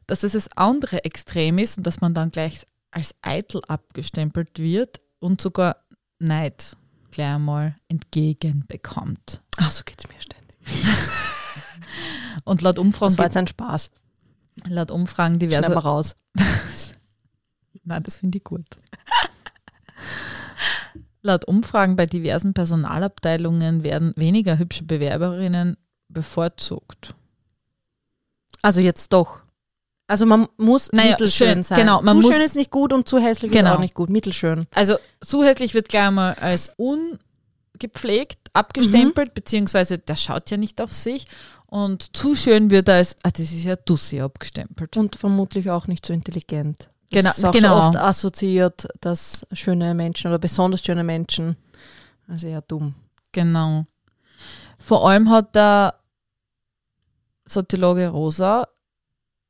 dass es das andere Extrem ist und dass man dann gleich als eitel abgestempelt wird und sogar Neid gleich einmal entgegenbekommt. Ach, so geht's mir ständig. Und laut Umfragen, Das war jetzt ein Spaß. laut Umfragen Schneiden diverser wir raus. Nein, das finde ich gut. Laut Umfragen bei diversen Personalabteilungen werden weniger hübsche Bewerberinnen bevorzugt. Also jetzt doch. Also man muss Naja, mittelschön schön, sein. genau, man zu muss- schön ist nicht gut und zu hässlich Genau. ist auch nicht gut. Mittelschön. Also so hässlich wird gleich mal als ungepflegt abgestempelt, beziehungsweise der schaut ja nicht auf sich. Und zu schön wird als, ah, das ist ja Dussi abgestempelt. Und vermutlich auch nicht so intelligent. Genau, Das ist auch genau. so oft assoziiert, dass schöne Menschen oder besonders schöne Menschen, also eher dumm. Genau. Vor allem hat der Soziologe Rosa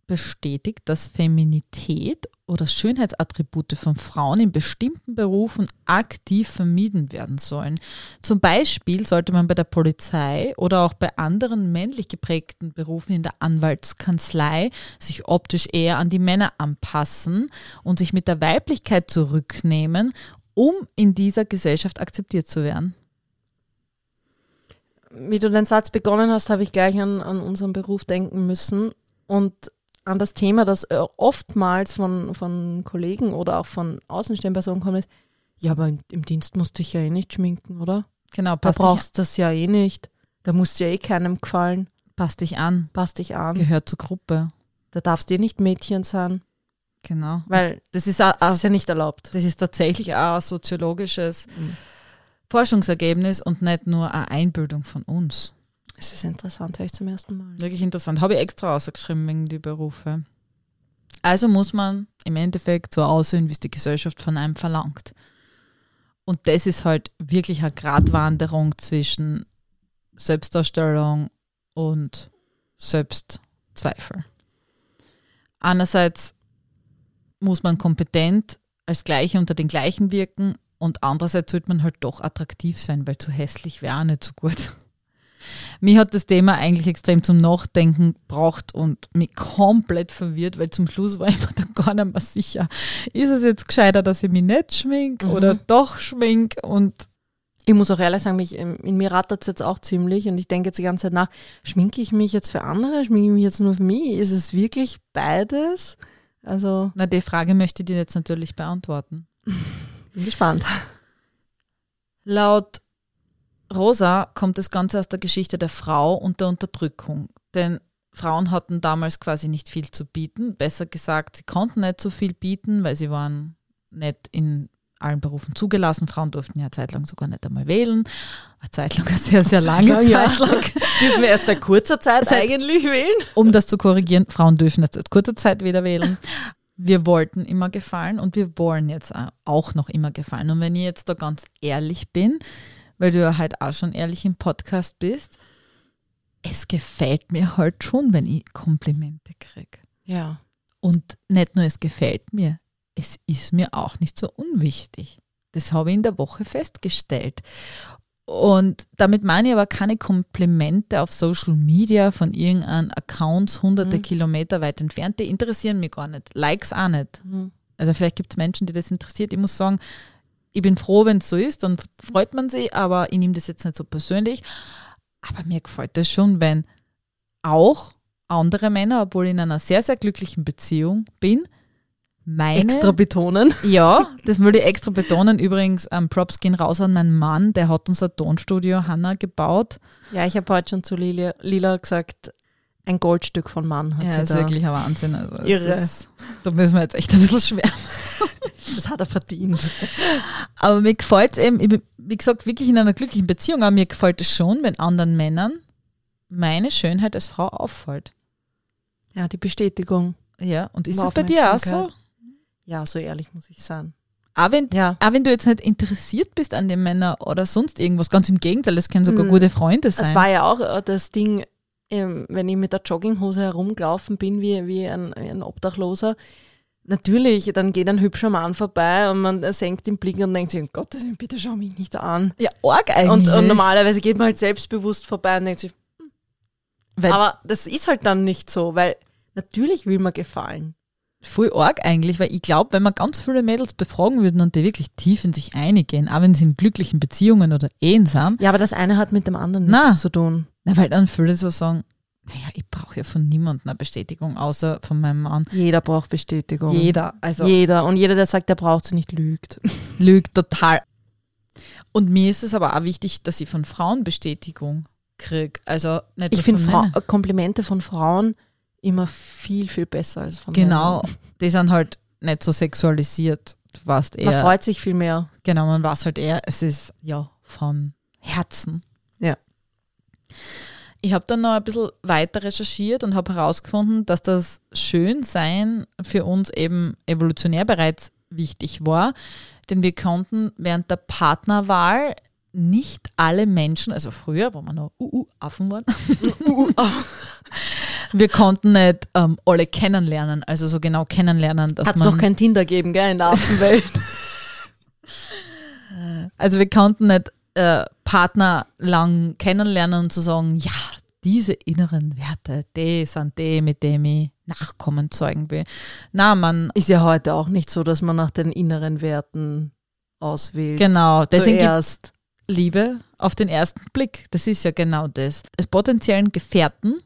bestätigt, dass Feminität oder Schönheitsattribute von Frauen in bestimmten Berufen aktiv vermieden werden sollen. Zum Beispiel sollte man bei der Polizei oder auch bei anderen männlich geprägten Berufen in der Anwaltskanzlei sich optisch eher an die Männer anpassen und sich mit der Weiblichkeit zurücknehmen, um in dieser Gesellschaft akzeptiert zu werden. Wie du den Satz begonnen hast, habe ich gleich an, an unseren Beruf denken müssen und an das Thema, das äh, oftmals von, von Kollegen oder auch von außenstehenden Personen kommt, ist, ja, aber im, im Dienst musst du dich ja eh nicht schminken, oder? Genau, Da passt, brauchst du das ja eh nicht. Da musst du ja eh keinem gefallen. passt dich an, Pass dich an. gehört zur Gruppe. Da darfst du eh nicht Mädchen sein, Genau. weil Das ist, auch, das ist ja nicht erlaubt. das ist tatsächlich auch ein soziologisches Forschungsergebnis und nicht nur eine Einbildung von uns. Es ist interessant, höre ich zum ersten Mal. Wirklich interessant. Habe ich extra ausgeschrieben wegen die Berufe. Also muss man im Endeffekt so aussehen, wie es die Gesellschaft von einem verlangt. Und das ist halt wirklich eine Gratwanderung zwischen Selbstdarstellung und Selbstzweifel. Einerseits muss man kompetent als Gleiche unter den Gleichen wirken und andererseits sollte man halt doch attraktiv sein, weil zu hässlich wäre auch nicht so gut. Mir hat das Thema eigentlich extrem zum Nachdenken gebracht und mich komplett verwirrt, weil zum Schluss war ich mir da gar nicht mehr sicher, ist es jetzt gescheiter, dass ich mich nicht schmink Mhm. oder doch schmink und Ich muss auch ehrlich sagen, mich, in mir rattert es jetzt auch ziemlich und ich denke jetzt die ganze Zeit nach, schminke ich mich jetzt für andere, schminke ich mich jetzt nur für mich? Ist es wirklich beides? Also, na, die Frage möchte ich dir jetzt natürlich beantworten. bin gespannt. Laut Rosa kommt das Ganze aus der Geschichte der Frau und der Unterdrückung. Denn Frauen hatten damals quasi nicht viel zu bieten. Besser gesagt, sie konnten nicht so viel bieten, weil sie waren nicht in allen Berufen zugelassen. Frauen durften ja eine Zeit lang sogar nicht einmal wählen. Eine Zeit lang, eine sehr, sehr lange Ja, ja. Zeit lang. Dürfen wir erst seit kurzer Zeit Seit- eigentlich wählen? Um das zu korrigieren, Frauen dürfen jetzt seit kurzer Zeit wieder wählen. Wir wollten immer gefallen und wir wollen jetzt auch noch immer gefallen. Und wenn ich jetzt da ganz ehrlich bin, weil du ja halt auch schon ehrlich im Podcast bist, es gefällt mir halt schon, wenn ich Komplimente kriege. Ja. Und nicht nur es gefällt mir, es ist mir auch nicht so unwichtig. Das habe ich in der Woche festgestellt. Und damit meine ich aber keine Komplimente auf Social Media von irgendeinem Accounts hunderte Mhm. Kilometer weit entfernt. Die interessieren mich gar nicht. Likes auch nicht. Mhm. Also vielleicht gibt es Menschen, die das interessiert. Ich muss sagen, ich bin froh, wenn es so ist, dann freut man sich, aber ich nehme das jetzt nicht so persönlich. Aber mir gefällt das schon, wenn auch andere Männer, obwohl ich in einer sehr, sehr glücklichen Beziehung bin, meine Extra betonen. ja, das würde ich extra betonen. Übrigens, ähm, Props gehen raus an meinen Mann, der hat unser Tonstudio Hanna gebaut. Ja, ich habe heute schon zu Lila, Lila gesagt, ein Goldstück von Mann hat Ja, sie ist da. wirklich ein Wahnsinn. Also, es Irre. Ist, da müssen wir jetzt echt ein bisschen schwer. Das hat er verdient. Aber mir gefällt es eben, wie gesagt, wirklich in einer glücklichen Beziehung, aber mir gefällt es schon, wenn anderen Männern meine Schönheit als Frau auffällt. Ja, die Bestätigung. Ja, und ist das bei dir auch so? Ja, so ehrlich muss ich sein. Auch wenn, Ja. auch wenn du jetzt nicht interessiert bist an den Männern oder sonst irgendwas, ganz im Gegenteil, das können sogar Mhm. gute Freunde sein. Es war ja auch äh, das Ding, ähm, wenn ich mit der Jogginghose herumgelaufen bin, wie, wie ein, ein Obdachloser. Natürlich, dann geht ein hübscher Mann vorbei und man senkt den Blick und denkt sich, um Gottes Willen, bitte schau mich nicht an. ja, arg eigentlich. Und, und normalerweise geht man halt selbstbewusst vorbei und denkt sich, Weil aber das ist halt dann nicht so, weil natürlich will man gefallen. Voll arg eigentlich, weil ich glaube, wenn man ganz viele Mädels befragen würden und die wirklich tief in sich einigen, auch wenn sie in glücklichen Beziehungen oder Ehen sind, Ja, aber das eine hat mit dem anderen Na. nichts zu tun. Na, weil dann viele so sagen, naja, ich brauche ja von niemandem eine Bestätigung, außer von meinem Mann. Jeder braucht Bestätigung. Jeder, also Jeder. Und jeder, der sagt, er braucht sie nicht, lügt. lügt total. Und mir ist es aber auch wichtig, dass ich von Frauen Bestätigung kriege. Also nicht Ich finde Fra. Komplimente von Frauen immer viel, viel besser als von Genau, Männern. die sind halt nicht so sexualisiert. Du weißt Man eher, freut sich viel mehr. Genau, man weiß halt eher, es ist ja von Herzen. Ich habe dann noch ein bisschen weiter recherchiert und habe herausgefunden, dass das Schönsein für uns eben evolutionär bereits wichtig war, denn wir konnten während der Partnerwahl nicht alle Menschen, also früher, wo wir noch UU-Affen waren, wir konnten nicht ähm, alle kennenlernen, also so genau kennenlernen, dass Hat es man... noch kein Tinder geben, gell, in der Affenwelt. Also wir konnten nicht äh, Partner lang kennenlernen und zu sagen, ja, diese inneren Werte, die sind die, mit denen ich Nachkommen zeugen will. Na, man, ist ja heute auch nicht so, dass man nach den inneren Werten auswählt. genau, deswegen Zuerst. Liebe auf den ersten Blick. Das ist ja genau das. Als potenziellen Gefährten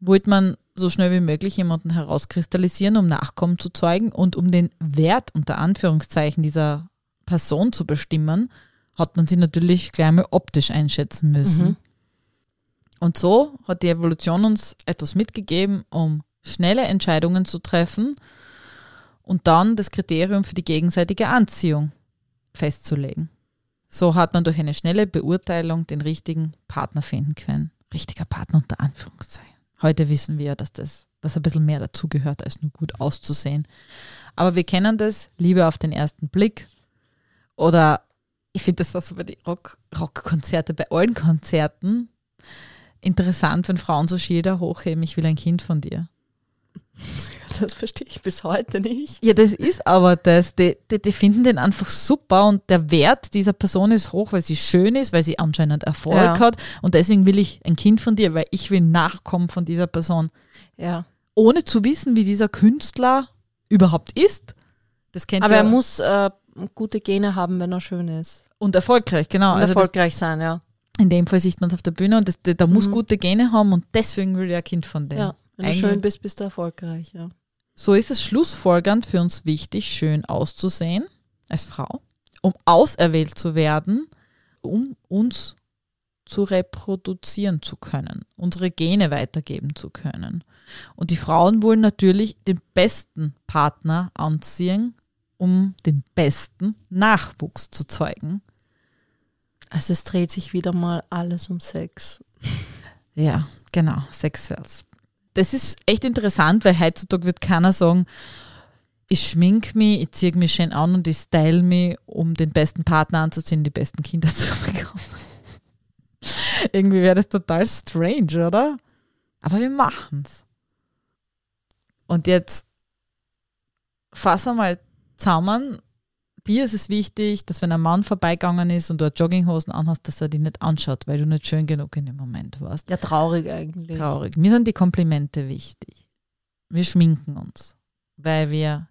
wollte man so schnell wie möglich jemanden herauskristallisieren, um Nachkommen zu zeugen und um den Wert unter Anführungszeichen dieser Person zu bestimmen, hat man sie natürlich gleich mal optisch einschätzen müssen. Mhm. Und so hat die Evolution uns etwas mitgegeben, um schnelle Entscheidungen zu treffen und dann das Kriterium für die gegenseitige Anziehung festzulegen. So hat man durch eine schnelle Beurteilung den richtigen Partner finden können. Richtiger Partner unter Anführungszeichen. Heute wissen wir ja, dass das dass ein bisschen mehr dazugehört, als nur gut auszusehen. Aber wir kennen das, Liebe auf den ersten Blick. Oder ich finde das auch so bei den Rock, Rockkonzerte, bei allen Konzerten interessant, wenn Frauen so Schilder hochheben, ich will ein Kind von dir. Das verstehe ich bis heute nicht. Ja, das ist aber das. Die, die, die finden den einfach super und der Wert dieser Person ist hoch, weil sie schön ist, weil sie anscheinend Erfolg Ja. hat. Und deswegen will ich ein Kind von dir, weil ich will Nachkommen von dieser Person. Ja. Ohne zu wissen, wie dieser Künstler überhaupt ist. Das kennt Aber ja er muss äh, gute Gene haben, wenn er schön ist. und erfolgreich, genau. Und Also das, erfolgreich sein, ja. in dem Fall sieht man es auf der Bühne und das, der, der muss Mhm. gute Gene haben und deswegen will er ein Kind von dem. Ja. Wenn du schön bist, bist du erfolgreich, ja. So ist es schlussfolgernd für uns wichtig, schön auszusehen als Frau, um auserwählt zu werden, um uns zu reproduzieren zu können, unsere Gene weitergeben zu können. Und die Frauen wollen natürlich den besten Partner anziehen, um den besten Nachwuchs zu zeugen. Also es dreht sich wieder mal alles um Sex. Ja, genau, Sex Sales. Das ist echt interessant, weil heutzutage wird keiner sagen, ich schmink mich, ich ziehe mich schön an und ich style mich, um den besten Partner anzuziehen, die besten Kinder zu bekommen. Irgendwie wäre das total strange, oder? Aber wir machen's. Und jetzt fass einmal zusammen. Dir ist es wichtig, dass wenn ein Mann vorbeigegangen ist und du Jogginghosen anhast, dass er die nicht anschaut, weil du nicht schön genug in dem Moment warst. Ja, traurig eigentlich. Traurig. Mir sind die Komplimente wichtig. Wir schminken uns, weil wir,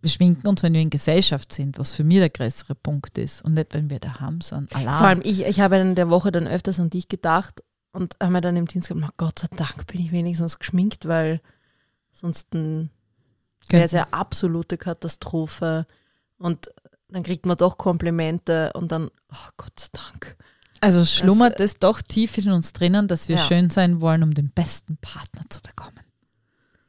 wir schminken uns, wenn wir in Gesellschaft sind, was für mich der größere Punkt ist und nicht, wenn wir daheim sind. Alarm. Vor allem ich, ich habe in der Woche dann öfters an dich gedacht und habe mir dann im Dienst gedacht, "Na Gott sei Dank bin ich wenigstens geschminkt, weil sonst wäre es ja absolute Katastrophe. Und dann kriegt man doch Komplimente und dann, oh Gott sei Dank. Also schlummert es doch tief in uns drinnen, dass wir Ja. schön sein wollen, um den besten Partner zu bekommen.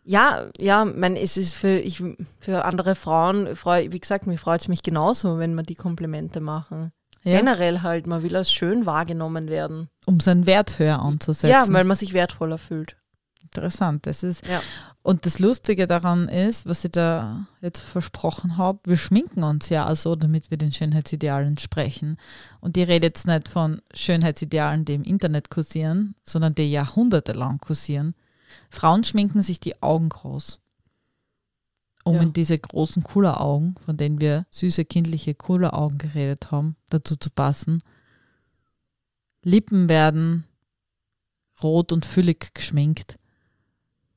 Ja, ja, mein, es ist für, ich, für andere Frauen, freu, wie gesagt, mir freut es mich genauso, wenn man die Komplimente machen. Ja? Generell halt, man will als schön wahrgenommen werden. Um seinen Wert höher anzusetzen. Ja, weil man sich wertvoller fühlt. Interessant. Das ist, Ja. Und das Lustige daran ist, was ich da jetzt versprochen habe, wir schminken uns ja auch so, damit wir den Schönheitsidealen entsprechen. Und ich rede jetzt nicht von Schönheitsidealen, die im Internet kursieren, sondern die jahrhundertelang kursieren. Frauen schminken sich die Augen groß, um Ja. in diese großen Kulleraugen, von denen wir süße kindliche Kulleraugen geredet haben, dazu zu passen. Lippen werden rot und füllig geschminkt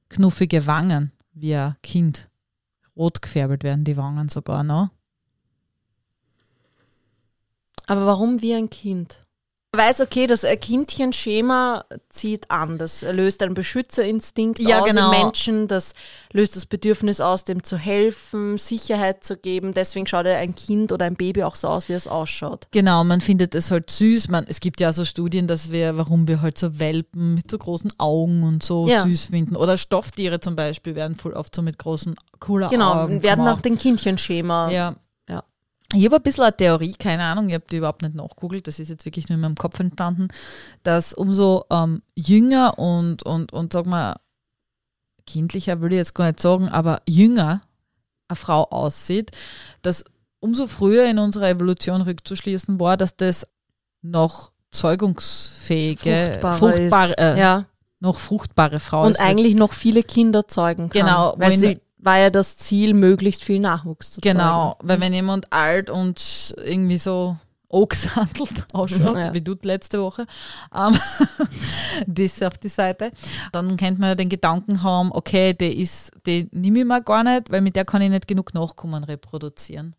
knuffige Wangen wie ein Kind. Rot gefärbelt werden die Wangen sogar noch. Aber warum wie ein Kind? Weiß, okay, das Kindchenschema zieht an. Das löst einen Beschützerinstinkt Ja, aus genau. im Menschen. Das löst das Bedürfnis aus, dem zu helfen, Sicherheit zu geben. Deswegen schaut ja ein Kind oder ein Baby auch so aus, wie es ausschaut. Genau, man findet es halt süß. Man, es gibt ja so Studien, dass wir, warum wir halt so Welpen mit so großen Augen und so Ja. süß finden. Oder Stofftiere zum Beispiel werden voll oft so mit großen, cooler Genau, Augen werden nach dem Kindchenschema. Ja. Ich habe ein bisschen eine Theorie, keine Ahnung, ich habe die überhaupt nicht nachgegoogelt, das ist jetzt wirklich nur in meinem Kopf entstanden, dass umso ähm, jünger und, und, und sag mal, kindlicher würde ich jetzt gar nicht sagen, aber jünger eine Frau aussieht, dass umso früher in unserer Evolution rückzuschließen war, dass das noch zeugungsfähige, fruchtbare, ist. äh, ja. noch fruchtbare Frau Und eigentlich noch viele Kinder zeugen kann. Genau, Weil sie war ja das Ziel, möglichst viel Nachwuchs zu Genau, zeugen. weil wenn jemand alt und irgendwie so angesandelt ausschaut, Ja. wie du letzte Woche, ähm, das auf die Seite, dann könnte man ja den Gedanken haben, okay, die ist, die nehme ich mir gar nicht, weil mit der kann ich nicht genug Nachkommen reproduzieren.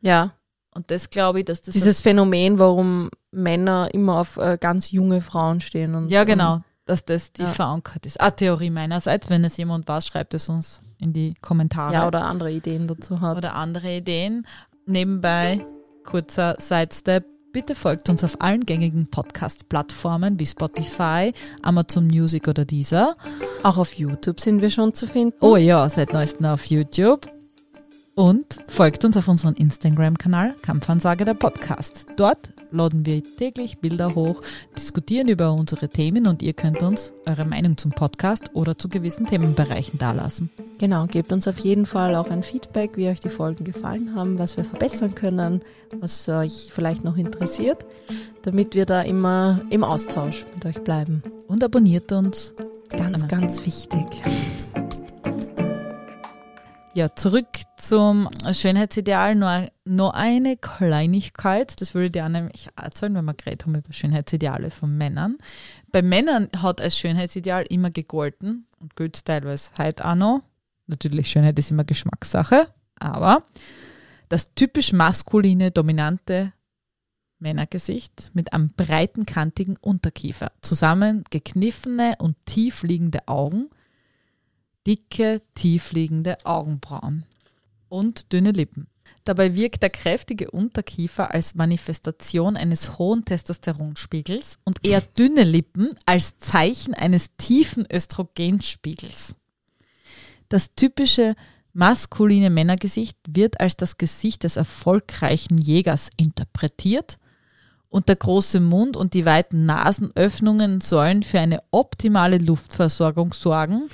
Ja. Und das glaube ich, dass das Dieses Phänomen, warum Männer immer auf äh, ganz junge Frauen stehen. Und, ja genau, dass das die Ja. verankert ist. Eine Theorie meinerseits, wenn es jemand weiß, schreibt es uns in die Kommentare. Ja, oder andere Ideen dazu hat. oder andere Ideen. Nebenbei, kurzer Sidestep. Bitte folgt uns auf allen gängigen Podcast-Plattformen wie Spotify, Amazon Music oder Deezer. Auch auf YouTube sind wir schon zu finden. Oh ja, seit neuestem auf YouTube. Und folgt uns auf unserem Instagram-Kanal Kampfansage der Podcast. Dort laden wir täglich Bilder hoch, diskutieren über unsere Themen und ihr könnt uns eure Meinung zum Podcast oder zu gewissen Themenbereichen dalassen. Genau, gebt uns auf jeden Fall auch ein Feedback, wie euch die Folgen gefallen haben, was wir verbessern können, was euch vielleicht noch interessiert, damit wir da immer im Austausch mit euch bleiben. Und abonniert uns. Ganz, ganz wichtig. Ja, zurück zum Schönheitsideal. Nur, nur eine Kleinigkeit, das würde ich dir nämlich erzählen, wenn wir geredet haben über Schönheitsideale von Männern. Bei Männern hat als Schönheitsideal immer gegolten und gilt teilweise heute auch noch. Natürlich, Schönheit ist immer Geschmackssache, aber das typisch maskuline, dominante Männergesicht mit einem breiten, kantigen Unterkiefer, zusammen gekniffene und tiefliegende Augen, dicke, tiefliegende Augenbrauen und dünne Lippen. Dabei wirkt der kräftige Unterkiefer als Manifestation eines hohen Testosteronspiegels und eher dünne Lippen als Zeichen eines tiefen Östrogenspiegels. Das typische maskuline Männergesicht wird als das Gesicht des erfolgreichen Jägers interpretiert und der große Mund und die weiten Nasenöffnungen sollen für eine optimale Luftversorgung sorgen,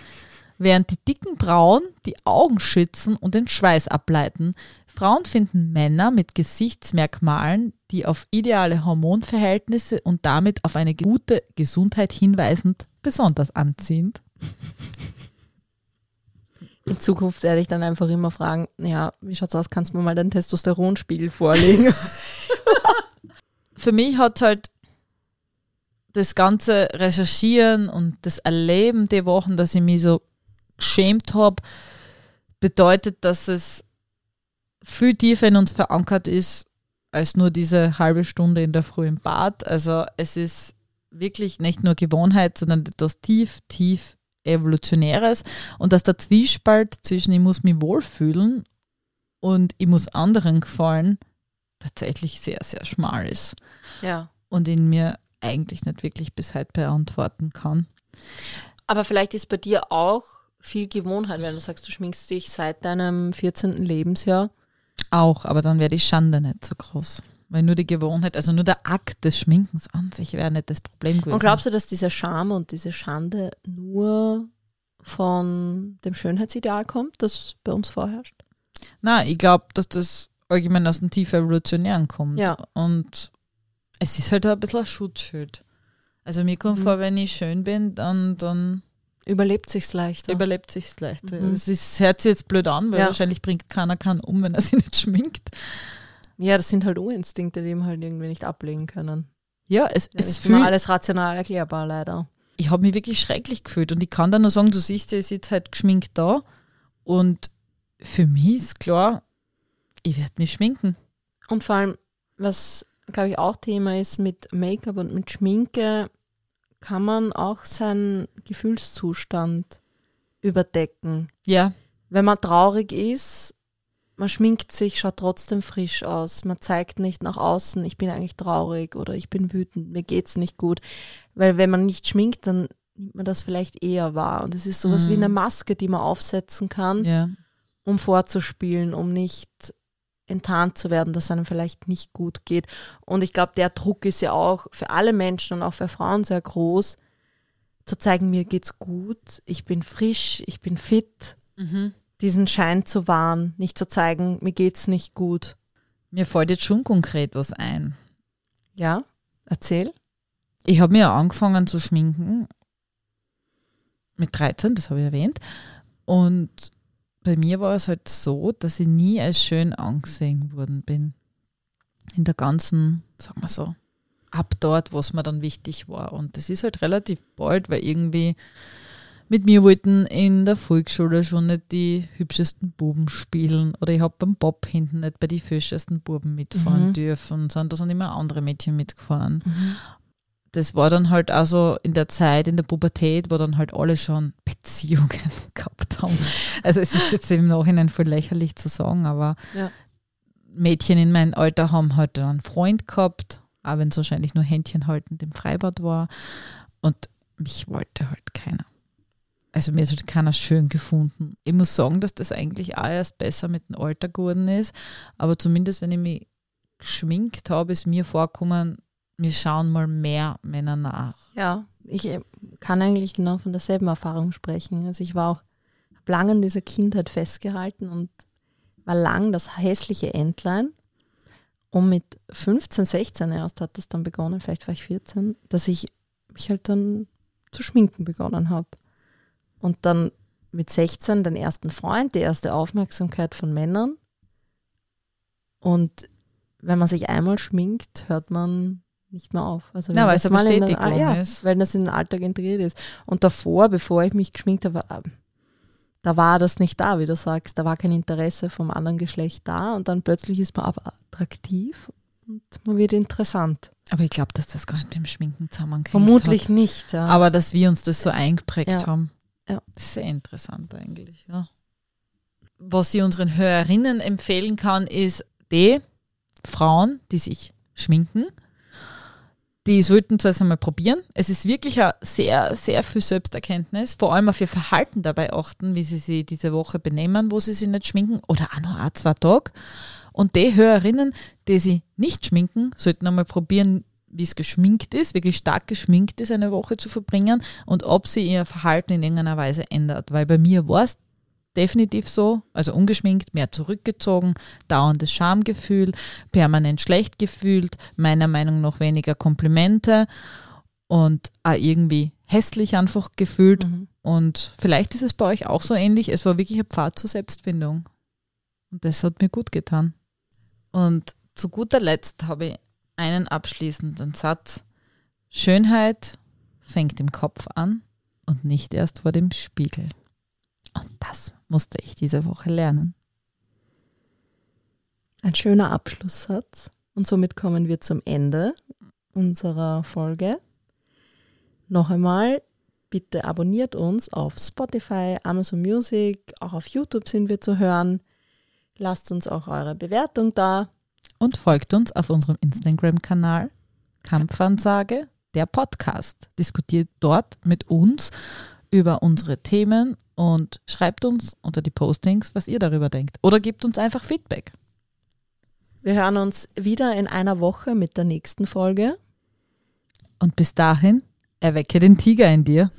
während die dicken Brauen die Augen schützen und den Schweiß ableiten. Frauen finden Männer mit Gesichtsmerkmalen, die auf ideale Hormonverhältnisse und damit auf eine gute Gesundheit hinweisend, besonders anziehend. In Zukunft werde ich dann einfach immer fragen, ja, wie schaut's aus, kannst du mir mal deinen Testosteronspiegel vorlegen? Für mich hat halt das ganze Recherchieren und das Erleben der Wochen, dass ich mich so geschämt habe, bedeutet, dass es viel tiefer in uns verankert ist, als nur diese halbe Stunde in der Früh im Bad. Also es ist wirklich nicht nur Gewohnheit, sondern etwas tief, tief Evolutionäres und dass der Zwiespalt zwischen ich muss mich wohlfühlen und ich muss anderen gefallen tatsächlich sehr, sehr schmal ist. Ja. Und ihn mir eigentlich nicht wirklich bis heute beantworten kann. Aber vielleicht ist bei dir auch viel Gewohnheit, wenn du sagst, du schminkst dich seit deinem 14. Lebensjahr. Auch, aber dann wäre die Schande nicht so groß. Weil nur die Gewohnheit, also nur der Akt des Schminkens an sich wäre nicht das Problem gewesen. Und glaubst du, dass dieser Scham und diese Schande nur von dem Schönheitsideal kommt, das bei uns vorherrscht? Na, ich glaube, dass das allgemein aus dem tief evolutionären kommt. Ja. Und es ist halt ein bisschen ein Schutzschild. Also mir kommt Mhm. vor, wenn ich schön bin, dann, dann Überlebt sich's leichter. überlebt sich's leichter. Mhm. Es ist, hört sich jetzt blöd an, weil Ja. wahrscheinlich bringt keiner keinen um, wenn er sich nicht schminkt. ja, das sind halt Urinstinkte, die ihm halt irgendwie nicht ablegen können. Ja, es, Es es ist immer alles rational erklärbar, leider. ich habe mich wirklich schrecklich gefühlt und ich kann da nur sagen, du siehst ja, ich sitze halt geschminkt da und für mich ist klar, ich werde mich schminken. Und vor allem, was glaube ich auch Thema ist mit Make-up und mit Schminke, kann man auch seinen Gefühlszustand überdecken. Ja, Wenn man traurig ist, man schminkt sich, schaut trotzdem frisch aus. Man zeigt nicht nach außen, ich bin eigentlich traurig oder ich bin wütend, mir geht's nicht gut. Weil wenn man nicht schminkt, dann nimmt man das vielleicht eher wahr. Und es ist sowas Mhm. wie eine Maske, die man aufsetzen kann, ja. um vorzuspielen, um nicht enttarnt zu werden, dass einem vielleicht nicht gut geht. Und ich glaube, der Druck ist ja auch für alle Menschen und auch für Frauen sehr groß, zu zeigen, mir geht's gut, ich bin frisch, ich bin fit, Mhm. diesen Schein zu wahren, nicht zu zeigen, mir geht's nicht gut. Mir fällt jetzt schon konkret was ein. Ja, erzähl. Ich habe mir angefangen zu schminken mit 13, das habe ich erwähnt. Und bei mir war es halt so, dass ich nie als schön angesehen worden bin. In der ganzen, sagen wir so, ab dort, was mir dann wichtig war. Und das ist halt relativ bald, weil irgendwie mit mir wollten in der Volksschule schon nicht die hübschesten Buben spielen oder ich habe beim Bob hinten nicht bei die hübschesten Buben mitfahren Mhm. dürfen, sondern da sind immer andere Mädchen mitgefahren das war dann halt also in der Zeit, in der Pubertät, wo dann halt alle schon Beziehungen gehabt haben. Also es ist jetzt im Nachhinein voll lächerlich zu sagen, aber Ja. Mädchen in meinem Alter haben halt einen Freund gehabt, auch wenn es wahrscheinlich nur Händchen haltend im Freibad war. Und mich wollte halt keiner. Also mir hat halt keiner schön gefunden. Ich muss sagen, dass das eigentlich auch erst besser mit dem Alter geworden ist. Aber zumindest, wenn ich mich geschminkt habe, ist mir vorgekommen, mir schauen mal mehr Männer nach. Ja, ich äh, kann eigentlich genau von derselben Erfahrung sprechen. Also ich war auch, habe lange an dieser Kindheit festgehalten und war lang das hässliche Entlein. Und mit 15, 16 erst hat das dann begonnen, vielleicht war ich 14, dass ich mich halt dann zu schminken begonnen habe. Und dann mit 16 den ersten Freund, die erste Aufmerksamkeit von Männern. Und wenn man sich einmal schminkt, hört man nicht mehr auf. Also wenn weil das es eine in den- Bestätigung ah, ja, ist. Weil das in den Alltag integriert ist. Und davor, bevor ich mich geschminkt habe, da war das nicht da, wie du sagst. Da war kein Interesse vom anderen Geschlecht da und dann plötzlich ist man aber attraktiv und man wird interessant. Aber ich glaube, dass das gar nicht mit dem Schminken zusammenhängt. Vermutlich Hat. nicht, ja. Aber dass wir uns das so eingeprägt Ja. haben. Ja. Sehr interessant eigentlich, ja. Was ich unseren Hörerinnen empfehlen kann, ist die Frauen, die sich schminken, die sollten zuerst einmal probieren. Es ist wirklich ein sehr, sehr viel Selbsterkenntnis. Vor allem auf ihr Verhalten dabei achten, wie sie sich diese Woche benehmen, wo sie sich nicht schminken oder auch noch ein, zwei Tage. Und die Hörerinnen, die sie nicht schminken, sollten einmal probieren, wie es geschminkt ist, wirklich stark geschminkt ist, eine Woche zu verbringen und ob sie ihr Verhalten in irgendeiner Weise ändert. Weil bei mir war es definitiv so, also ungeschminkt, mehr zurückgezogen, dauerndes Schamgefühl, permanent schlecht gefühlt, meiner Meinung nach weniger Komplimente und auch irgendwie hässlich einfach gefühlt. Mhm. Und vielleicht ist es bei euch auch so ähnlich. Es war wirklich ein Pfad zur Selbstfindung. Und das hat mir gut getan. Und zu guter Letzt habe ich einen abschließenden Satz. Schönheit fängt im Kopf an und nicht erst vor dem Spiegel. Und das musste ich diese Woche lernen. Ein schöner Abschlusssatz. Und somit kommen wir zum Ende unserer Folge. Noch einmal, bitte abonniert uns auf Spotify, Amazon Music, auch auf YouTube sind wir zu hören. Lasst uns auch eure Bewertung da. Und folgt uns auf unserem Instagram-Kanal Kampfansage, der Podcast. Diskutiert dort mit uns über unsere Themen und schreibt uns unter die Postings, was ihr darüber denkt. Oder gebt uns einfach Feedback. Wir hören uns wieder in einer Woche mit der nächsten Folge. Und bis dahin, erwecke den Tiger in dir.